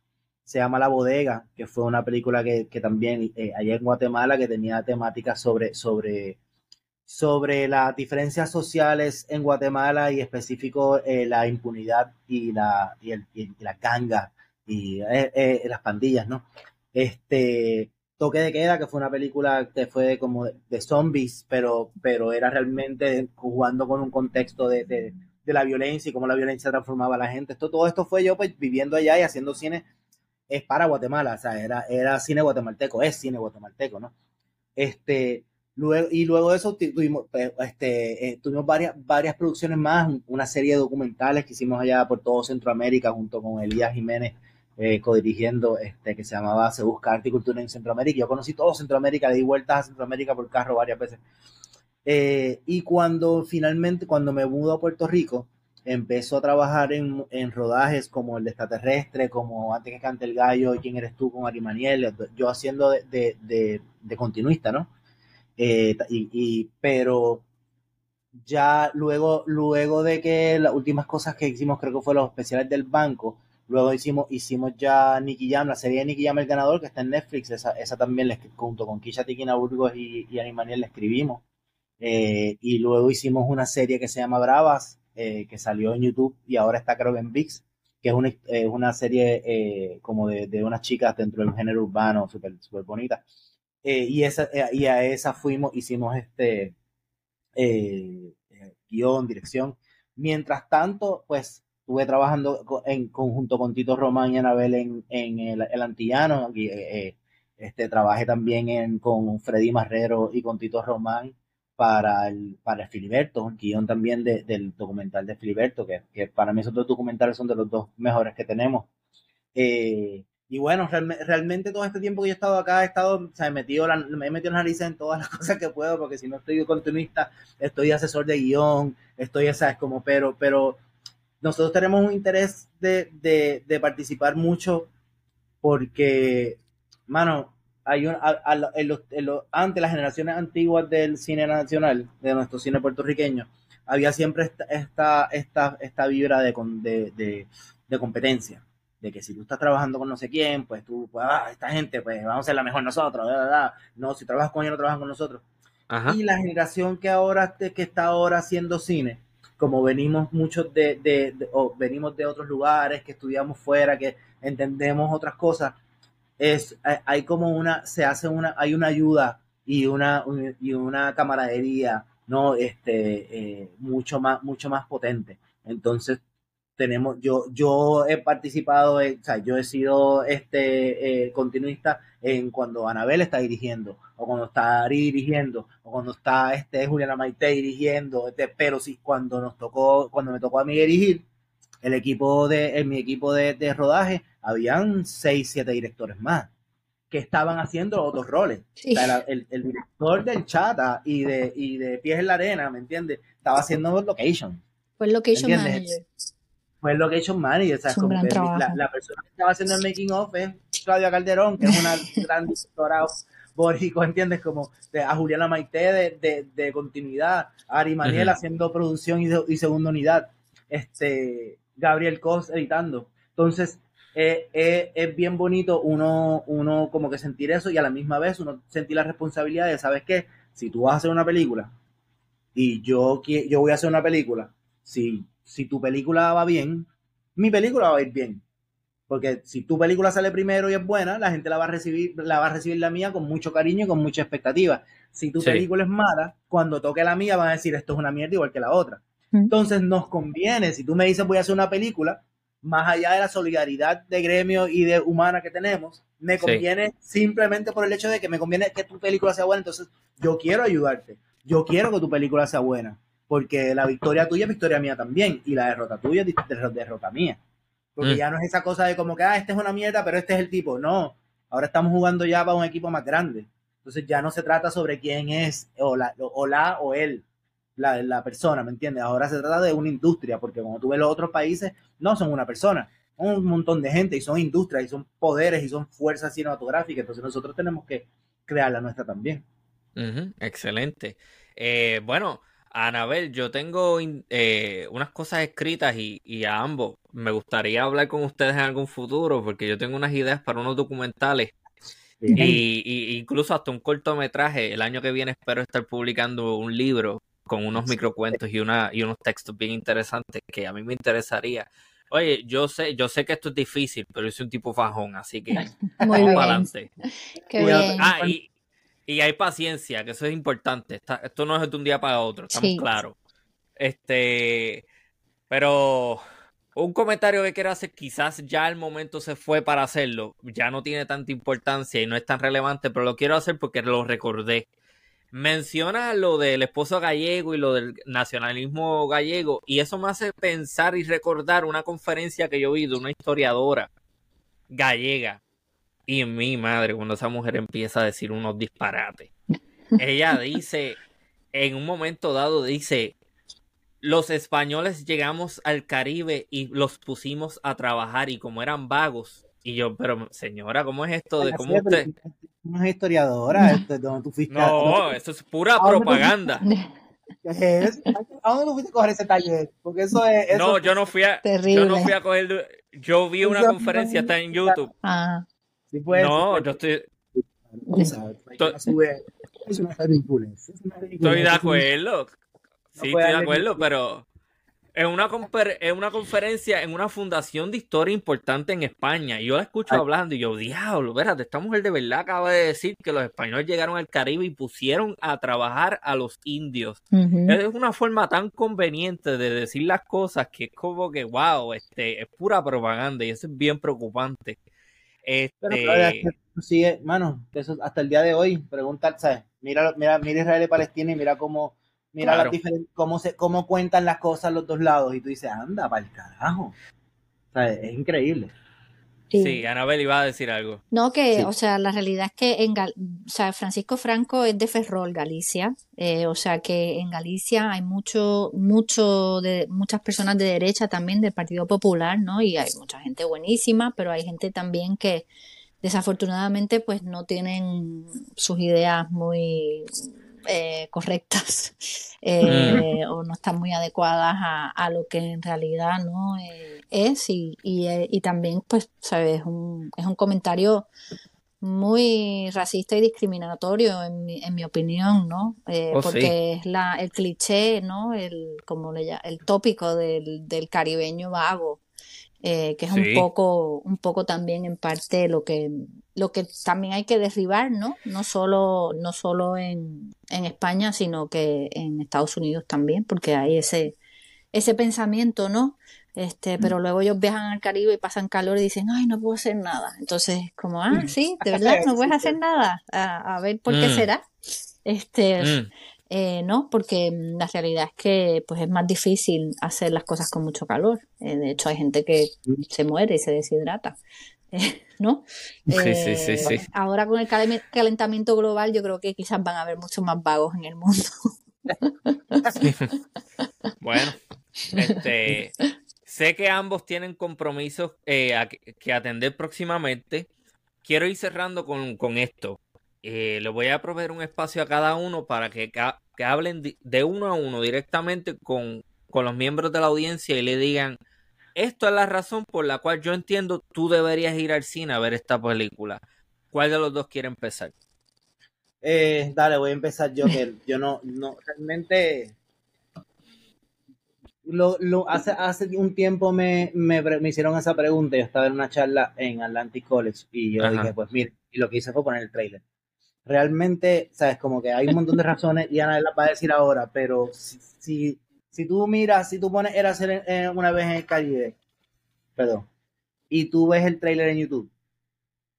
se llama La Bodega, que fue una película que, también eh, allá en Guatemala que tenía temática sobre, sobre sobre las diferencias sociales en Guatemala y específico eh, la impunidad y la, y, el, y la ganga y eh, eh, las pandillas, ¿no? Este Toque de Queda, que fue una película que fue como de, zombies, pero, pero era realmente jugando con un contexto de, de, la violencia y cómo la violencia transformaba a la gente. Todo esto fue yo pues viviendo allá y haciendo cine es para Guatemala, o sea, era, era cine guatemalteco, es cine guatemalteco, ¿no? Este, Luego, y luego de eso tuvimos, pues, este, eh, tuvimos varias, varias producciones más, una serie de documentales que hicimos allá por todo Centroamérica junto con Elías Jiménez eh, codirigiendo, este, que se llamaba Se Busca Arte y Cultura en Centroamérica. Yo conocí todo Centroamérica, le di vueltas a Centroamérica por carro varias veces. Eh, y cuando finalmente, cuando me mudo a Puerto Rico, empezó a trabajar en, en, rodajes como el de extraterrestre, como Antes que cante el gallo, ¿Quién eres tú? con Ari Maniel, yo haciendo de, de, de, de continuista, ¿no? Eh, y, pero ya luego, luego de que las últimas cosas que hicimos, creo que fue los especiales del banco, luego hicimos, hicimos ya Nicky Jam, la serie de Nicky Jam el ganador, que está en Netflix, esa, esa también junto con Kisha Tiquina Burgos y, y Ani Maniel la escribimos. Eh, y luego hicimos una serie que se llama Bravas, eh, que salió en YouTube y ahora está creo que en VIX, que es una, una serie como de, de, unas chicas dentro del género urbano, súper super bonita. Eh, y, esa, y a esa fuimos, hicimos este guion, dirección. Mientras tanto, pues estuve trabajando en conjunto con Tito Román y Anabel en, en el, el, Antillano. Este, trabajé también con Freddy Marrero y con Tito Román para el, para el Filiberto, el guion también de, del documental de Filiberto, que, para mí esos dos documentales son de los dos mejores que tenemos. Eh, y bueno, real, realmente todo este tiempo que yo he estado acá, he estado, o sea, he metido la, me he metido la nariz en todas las cosas que puedo, porque si no estoy continuista, estoy asesor de guion, estoy, esa es como, pero, pero nosotros tenemos un interés de, de, de participar mucho, porque, mano, hay un, a, a, en los, en los, antes las generaciones antiguas del cine nacional, de nuestro cine puertorriqueño, había siempre esta, esta, esta, esta vibra de, de, de, de, competencia. De que si tú estás trabajando con no sé quién, pues tú, pues, ah, esta gente, pues vamos a ser la mejor nosotros, bla, bla, bla. No, si trabajas con ellos, no trabajan con nosotros. Ajá. Y la generación que ahora, que está ahora haciendo cine, como venimos muchos de, de, de o venimos de otros lugares, que estudiamos fuera, que entendemos otras cosas, es, hay como una, se hace una, hay una ayuda y una, y una camaradería, ¿no? Este, eh, mucho más, mucho más potente. Entonces, tenemos, yo, yo he participado, en, o sea, yo he sido este eh, continuista en cuando Anabel está dirigiendo, o cuando está Ari dirigiendo, o cuando está este Juliana Maite dirigiendo, este, pero sí, cuando nos tocó, cuando me tocó a mí dirigir, el equipo de, en mi equipo de, de rodaje, habían seis, siete directores más que estaban haciendo otros roles. Sí. O sea, el, el, director del Chata y de, y de Pies en la Arena, ¿me entiendes? Estaba haciendo location. Fue el location manager. Fue el location manager. O sea, la, la, persona que estaba haciendo el making of es Claudia Calderón, que es una gran directora borico, ¿entiendes? Como de, a Juliana Maite de, de, de continuidad, a Ari uh -huh. haciendo producción y, y segunda unidad, este Gabriel Cos editando. Entonces, eh, eh, es bien bonito uno, uno como que sentir eso y a la misma vez uno sentir la responsabilidad de, ¿sabes qué? Si tú vas a hacer una película y yo, yo voy a hacer una película, si, si tu película va bien, mi película va a ir bien. Porque si tu película sale primero y es buena, la gente la va a recibir, la va a recibir la mía con mucho cariño y con mucha expectativa. Si tu sí. película es mala, cuando toque la mía van a decir esto es una mierda igual que la otra. Entonces nos conviene, si tú me dices voy a hacer una película, más allá de la solidaridad de gremio y de humana que tenemos, me conviene sí. simplemente por el hecho de que me conviene que tu película sea buena, entonces yo quiero ayudarte, yo quiero que tu película sea buena, porque la victoria tuya es victoria mía también, y la derrota tuya es derrota mía. Porque mm. ya no es esa cosa de como que, ah, este es una mierda, pero este es el tipo. No, ahora estamos jugando ya para un equipo más grande. Entonces ya no se trata sobre quién es, o la o, la, o él la, la, persona, ¿me entiendes? Ahora se trata de una industria, porque como tú ves los otros países, no son una persona, son un montón de gente y son industrias y son poderes y son fuerzas cinematográficas, entonces nosotros tenemos que crear la nuestra también. Uh -huh, excelente. Eh, bueno, Anabel, yo tengo eh, unas cosas escritas y, y, a ambos me gustaría hablar con ustedes en algún futuro porque yo tengo unas ideas para unos documentales y, y, incluso hasta un cortometraje. El año que viene espero estar publicando un libro con unos microcuentos y, una, y unos textos bien interesantes que a mí me interesaría. Oye, yo sé, yo sé que esto es difícil, pero yo soy un tipo fajón, así que Muy vamos bien. para adelante. Qué bien. Ah, y, y, hay paciencia, que eso es importante. Está, esto no es de un día para otro, estamos sí. claros. Este, pero un comentario que quiero hacer, quizás ya el momento se fue para hacerlo, ya no tiene tanta importancia y no es tan relevante, pero lo quiero hacer porque lo recordé menciona lo del esposo gallego y lo del nacionalismo gallego y eso me hace pensar y recordar una conferencia que yo vi de una historiadora gallega y mi madre cuando esa mujer empieza a decir unos disparates ella dice en un momento dado dice, los españoles llegamos al Caribe y los pusimos a trabajar y como eran vagos. Y yo, pero señora, ¿cómo es esto de cómo usted... No es historiadora, esto, donde tú fuiste No, esto es pura propaganda. ¿A dónde tú fuiste a coger ese taller? Porque eso es... no, yo no fui a... Yo no fui a coger... Yo vi una conferencia, está en YouTube. Ah. No, yo estoy... Es una. Estoy de acuerdo. Sí, estoy de acuerdo, pero es una, es una conferencia en una fundación de historia importante en España. Y yo la escucho hablando y yo, diablo, espérate, esta mujer de verdad acaba de decir que los españoles llegaron al Caribe y pusieron a trabajar a los indios. Es una forma tan conveniente de decir las cosas que es como que, wow, este, es pura propaganda y eso es bien preocupante. Este... sigue, mano, eso hasta el día de hoy, pregunta, ¿sabes? Mira, mira, mira Israel y Palestina y mira cómo Mira cómo, se, cómo cuentan las cosas los dos lados y tú dices, anda, para el carajo. Sea, es increíble. Sí. Anabel iba a decir algo. No, que, o sea, la realidad es que en o sea, Francisco Franco es de Ferrol, Galicia. Eh, o sea, que en Galicia hay mucho, mucho de, muchas personas de derecha también del Partido Popular, ¿no? Y hay mucha gente buenísima, pero hay gente también que desafortunadamente pues no tienen sus ideas muy eh, correctas eh, o no están muy adecuadas a, lo que en realidad no eh, es y, y, también pues sabes es un, es un comentario muy racista y discriminatorio en mi, en mi opinión no oh, porque es la el cliché no el como le el tópico del, del caribeño vago que es un poco un poco también en parte lo que lo que también hay que derribar, ¿no? No solo, no solo en, en, España, sino que en Estados Unidos también, porque hay ese, ese pensamiento, ¿no? Este, pero luego ellos viajan al Caribe y pasan calor y dicen, ay, no puedo hacer nada. Entonces, como, ah, sí, de verdad, no puedes hacer nada. A, ver por qué mm. será. Este, mm. Eh, no, porque la realidad es que pues es más difícil hacer las cosas con mucho calor. Eh, de hecho, hay gente que se muere y se deshidrata. ¿no? Sí, sí, sí, sí. Eh, ahora con el calentamiento global yo creo que quizás van a haber muchos más vagos en el mundo. Bueno, este, sé que ambos tienen compromisos eh, que atender próximamente. Quiero ir cerrando con, esto. Eh, le voy a proveer un espacio a cada uno para que, que hablen de, uno a uno directamente con, con los miembros de la audiencia y le digan esto es la razón por la cual yo entiendo tú deberías ir al cine a ver esta película. ¿Cuál de los dos quiere empezar? Eh, dale, voy a empezar yo, que yo no, no, realmente lo, lo, hace, hace un tiempo me, me, me, hicieron esa pregunta, yo estaba en una charla en Atlantic College y yo dije, pues mire, y lo que hice fue poner el trailer. Realmente, sabes, como que hay un montón de razones y Ana la va a decir ahora, pero si, si si tú miras, si tú pones Era hacer una vez en el Caribe, perdón, y tú ves el trailer en YouTube,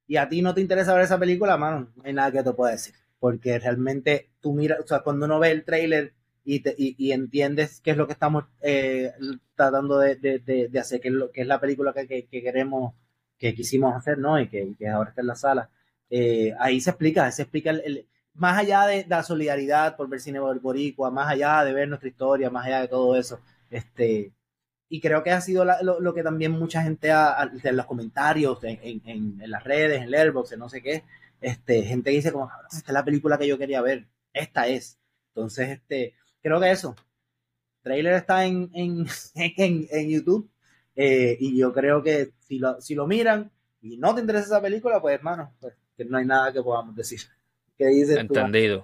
y a ti no te interesa ver esa película, mano, no hay nada que te pueda decir. Porque realmente tú miras, o sea, cuando uno ve el trailer y, te, y, entiendes qué es lo que estamos eh, tratando de, de, hacer, qué es, lo, que es la película que, que, queremos, que quisimos hacer, ¿no? Y que, ahora está en la sala. Eh, ahí se explica, se explica el, más allá de, la solidaridad por ver cine boricua, más allá de ver nuestra historia, más allá de todo eso, este, y creo que ha sido lo, que también mucha gente ha, en los comentarios, en, en, las redes, en Airbox, en no sé qué, este, gente dice como, esta es la película que yo quería ver, esta es. Entonces, este, creo que eso. trailer está en YouTube eh, y yo creo que si lo, si lo miran y no te interesa esa película, pues hermano, pues que no hay nada que podamos decir. ¿Qué dices Entendido.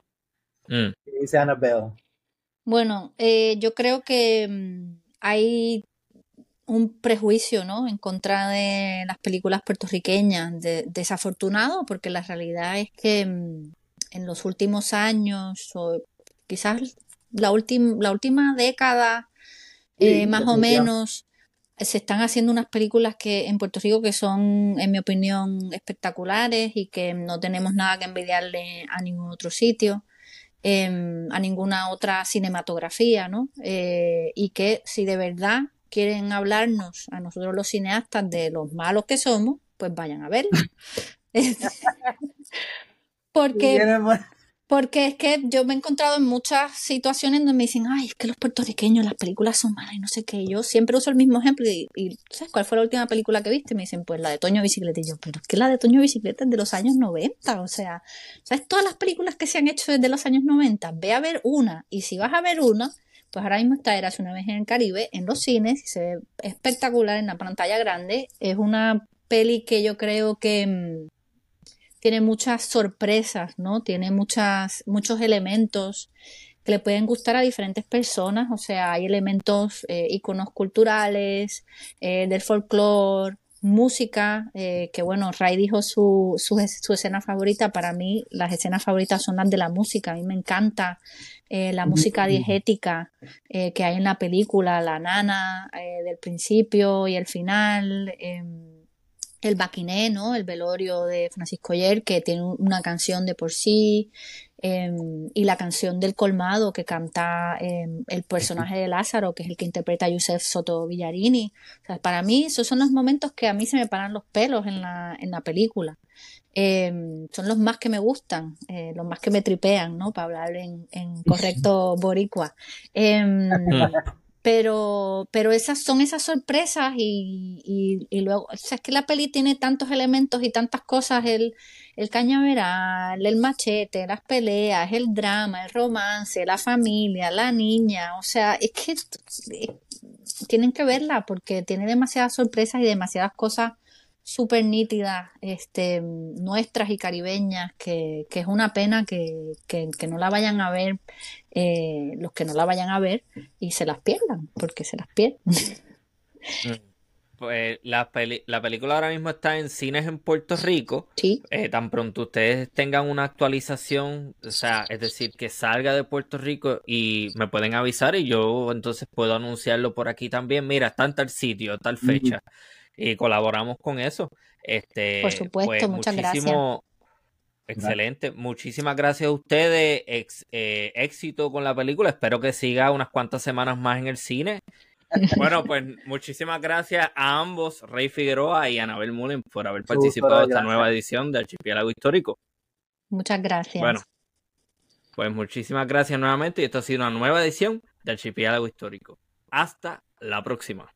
Mm. ¿Qué dice Annabelle? Bueno, eh, yo creo que mm, hay un prejuicio ¿no? en contra de las películas puertorriqueñas, desafortunado, porque la realidad es que mm, en los últimos años, o quizás la, la última década, eh, más o menos, se están haciendo unas películas que en Puerto Rico que son, en mi opinión, espectaculares y que no tenemos nada que envidiarle a ningún otro sitio, em, a ninguna otra cinematografía, ¿no? Eh, y que si de verdad quieren hablarnos a nosotros los cineastas de los malos que somos, pues vayan a verlo. Porque Porque es que yo me he encontrado en muchas situaciones donde me dicen, ay, es que los puertorriqueños, las películas son malas y no sé qué. Yo siempre uso el mismo ejemplo y, ¿sabes cuál fue la última película que viste? Me dicen, pues la de Toño Bicicleta. Y yo, pero es que la de Toño Bicicleta es de los años 90. O sea, ¿sabes? Todas las películas que se han hecho desde los años 90, ve a ver una. Y si vas a ver una, pues ahora mismo está Eras una vez en el Caribe, en los cines, y se ve espectacular en la pantalla grande. Es una peli que yo creo que mm, tiene muchas sorpresas, ¿no? Tiene muchas, muchos elementos que le pueden gustar a diferentes personas, o sea, hay elementos, eh, iconos culturales, eh, del folclore, música, eh, que bueno, Ray dijo su, su, escena favorita, para mí las escenas favoritas son las de la música, a mí me encanta la música diegética que hay en la película, la nana del principio y el final em, el Baquiné, ¿no? El velorio de Francisco Yer, que tiene una canción de por sí, em, y la canción del colmado que canta em, el personaje de Lázaro, que es el que interpreta a Yusef Soto Villarini. O sea, para mí esos son los momentos que a mí se me paran los pelos en la, en la película. Em, son los más que me gustan, eh, los más que me tripean, ¿no? Para hablar en, en correcto boricua. pero, pero esas son esas sorpresas y, y, luego, o sea, es que la peli tiene tantos elementos y tantas cosas, el, el cañaveral, el machete, las peleas, el drama, el romance, la familia, la niña, o sea, es que tienen que verla porque tiene demasiadas sorpresas y demasiadas cosas súper nítidas, este, nuestras y caribeñas, que, que es una pena que, que, no la vayan a ver, eh, los que no la vayan a ver y se las pierdan, porque se las pierden. Mm. Pues la, la película ahora mismo está en cines en Puerto Rico. Sí. Eh, tan pronto ustedes tengan una actualización, o sea, es decir, que salga de Puerto Rico y me pueden avisar y yo entonces puedo anunciarlo por aquí también. Mira, está en tal sitio, tal fecha y colaboramos con eso. Este, Por supuesto, pues, muchas gracias. Excelente, muchísimas gracias a ustedes, eh, éxito con la película, espero que siga unas cuantas semanas más en el cine. Bueno, pues muchísimas gracias a ambos, Rey Figueroa y Anabel Mullen, por haber participado en esta nueva edición de Archipiélago Histórico. Muchas gracias. Bueno, pues muchísimas gracias nuevamente y esto ha sido una nueva edición de Archipiélago Histórico. Hasta la próxima.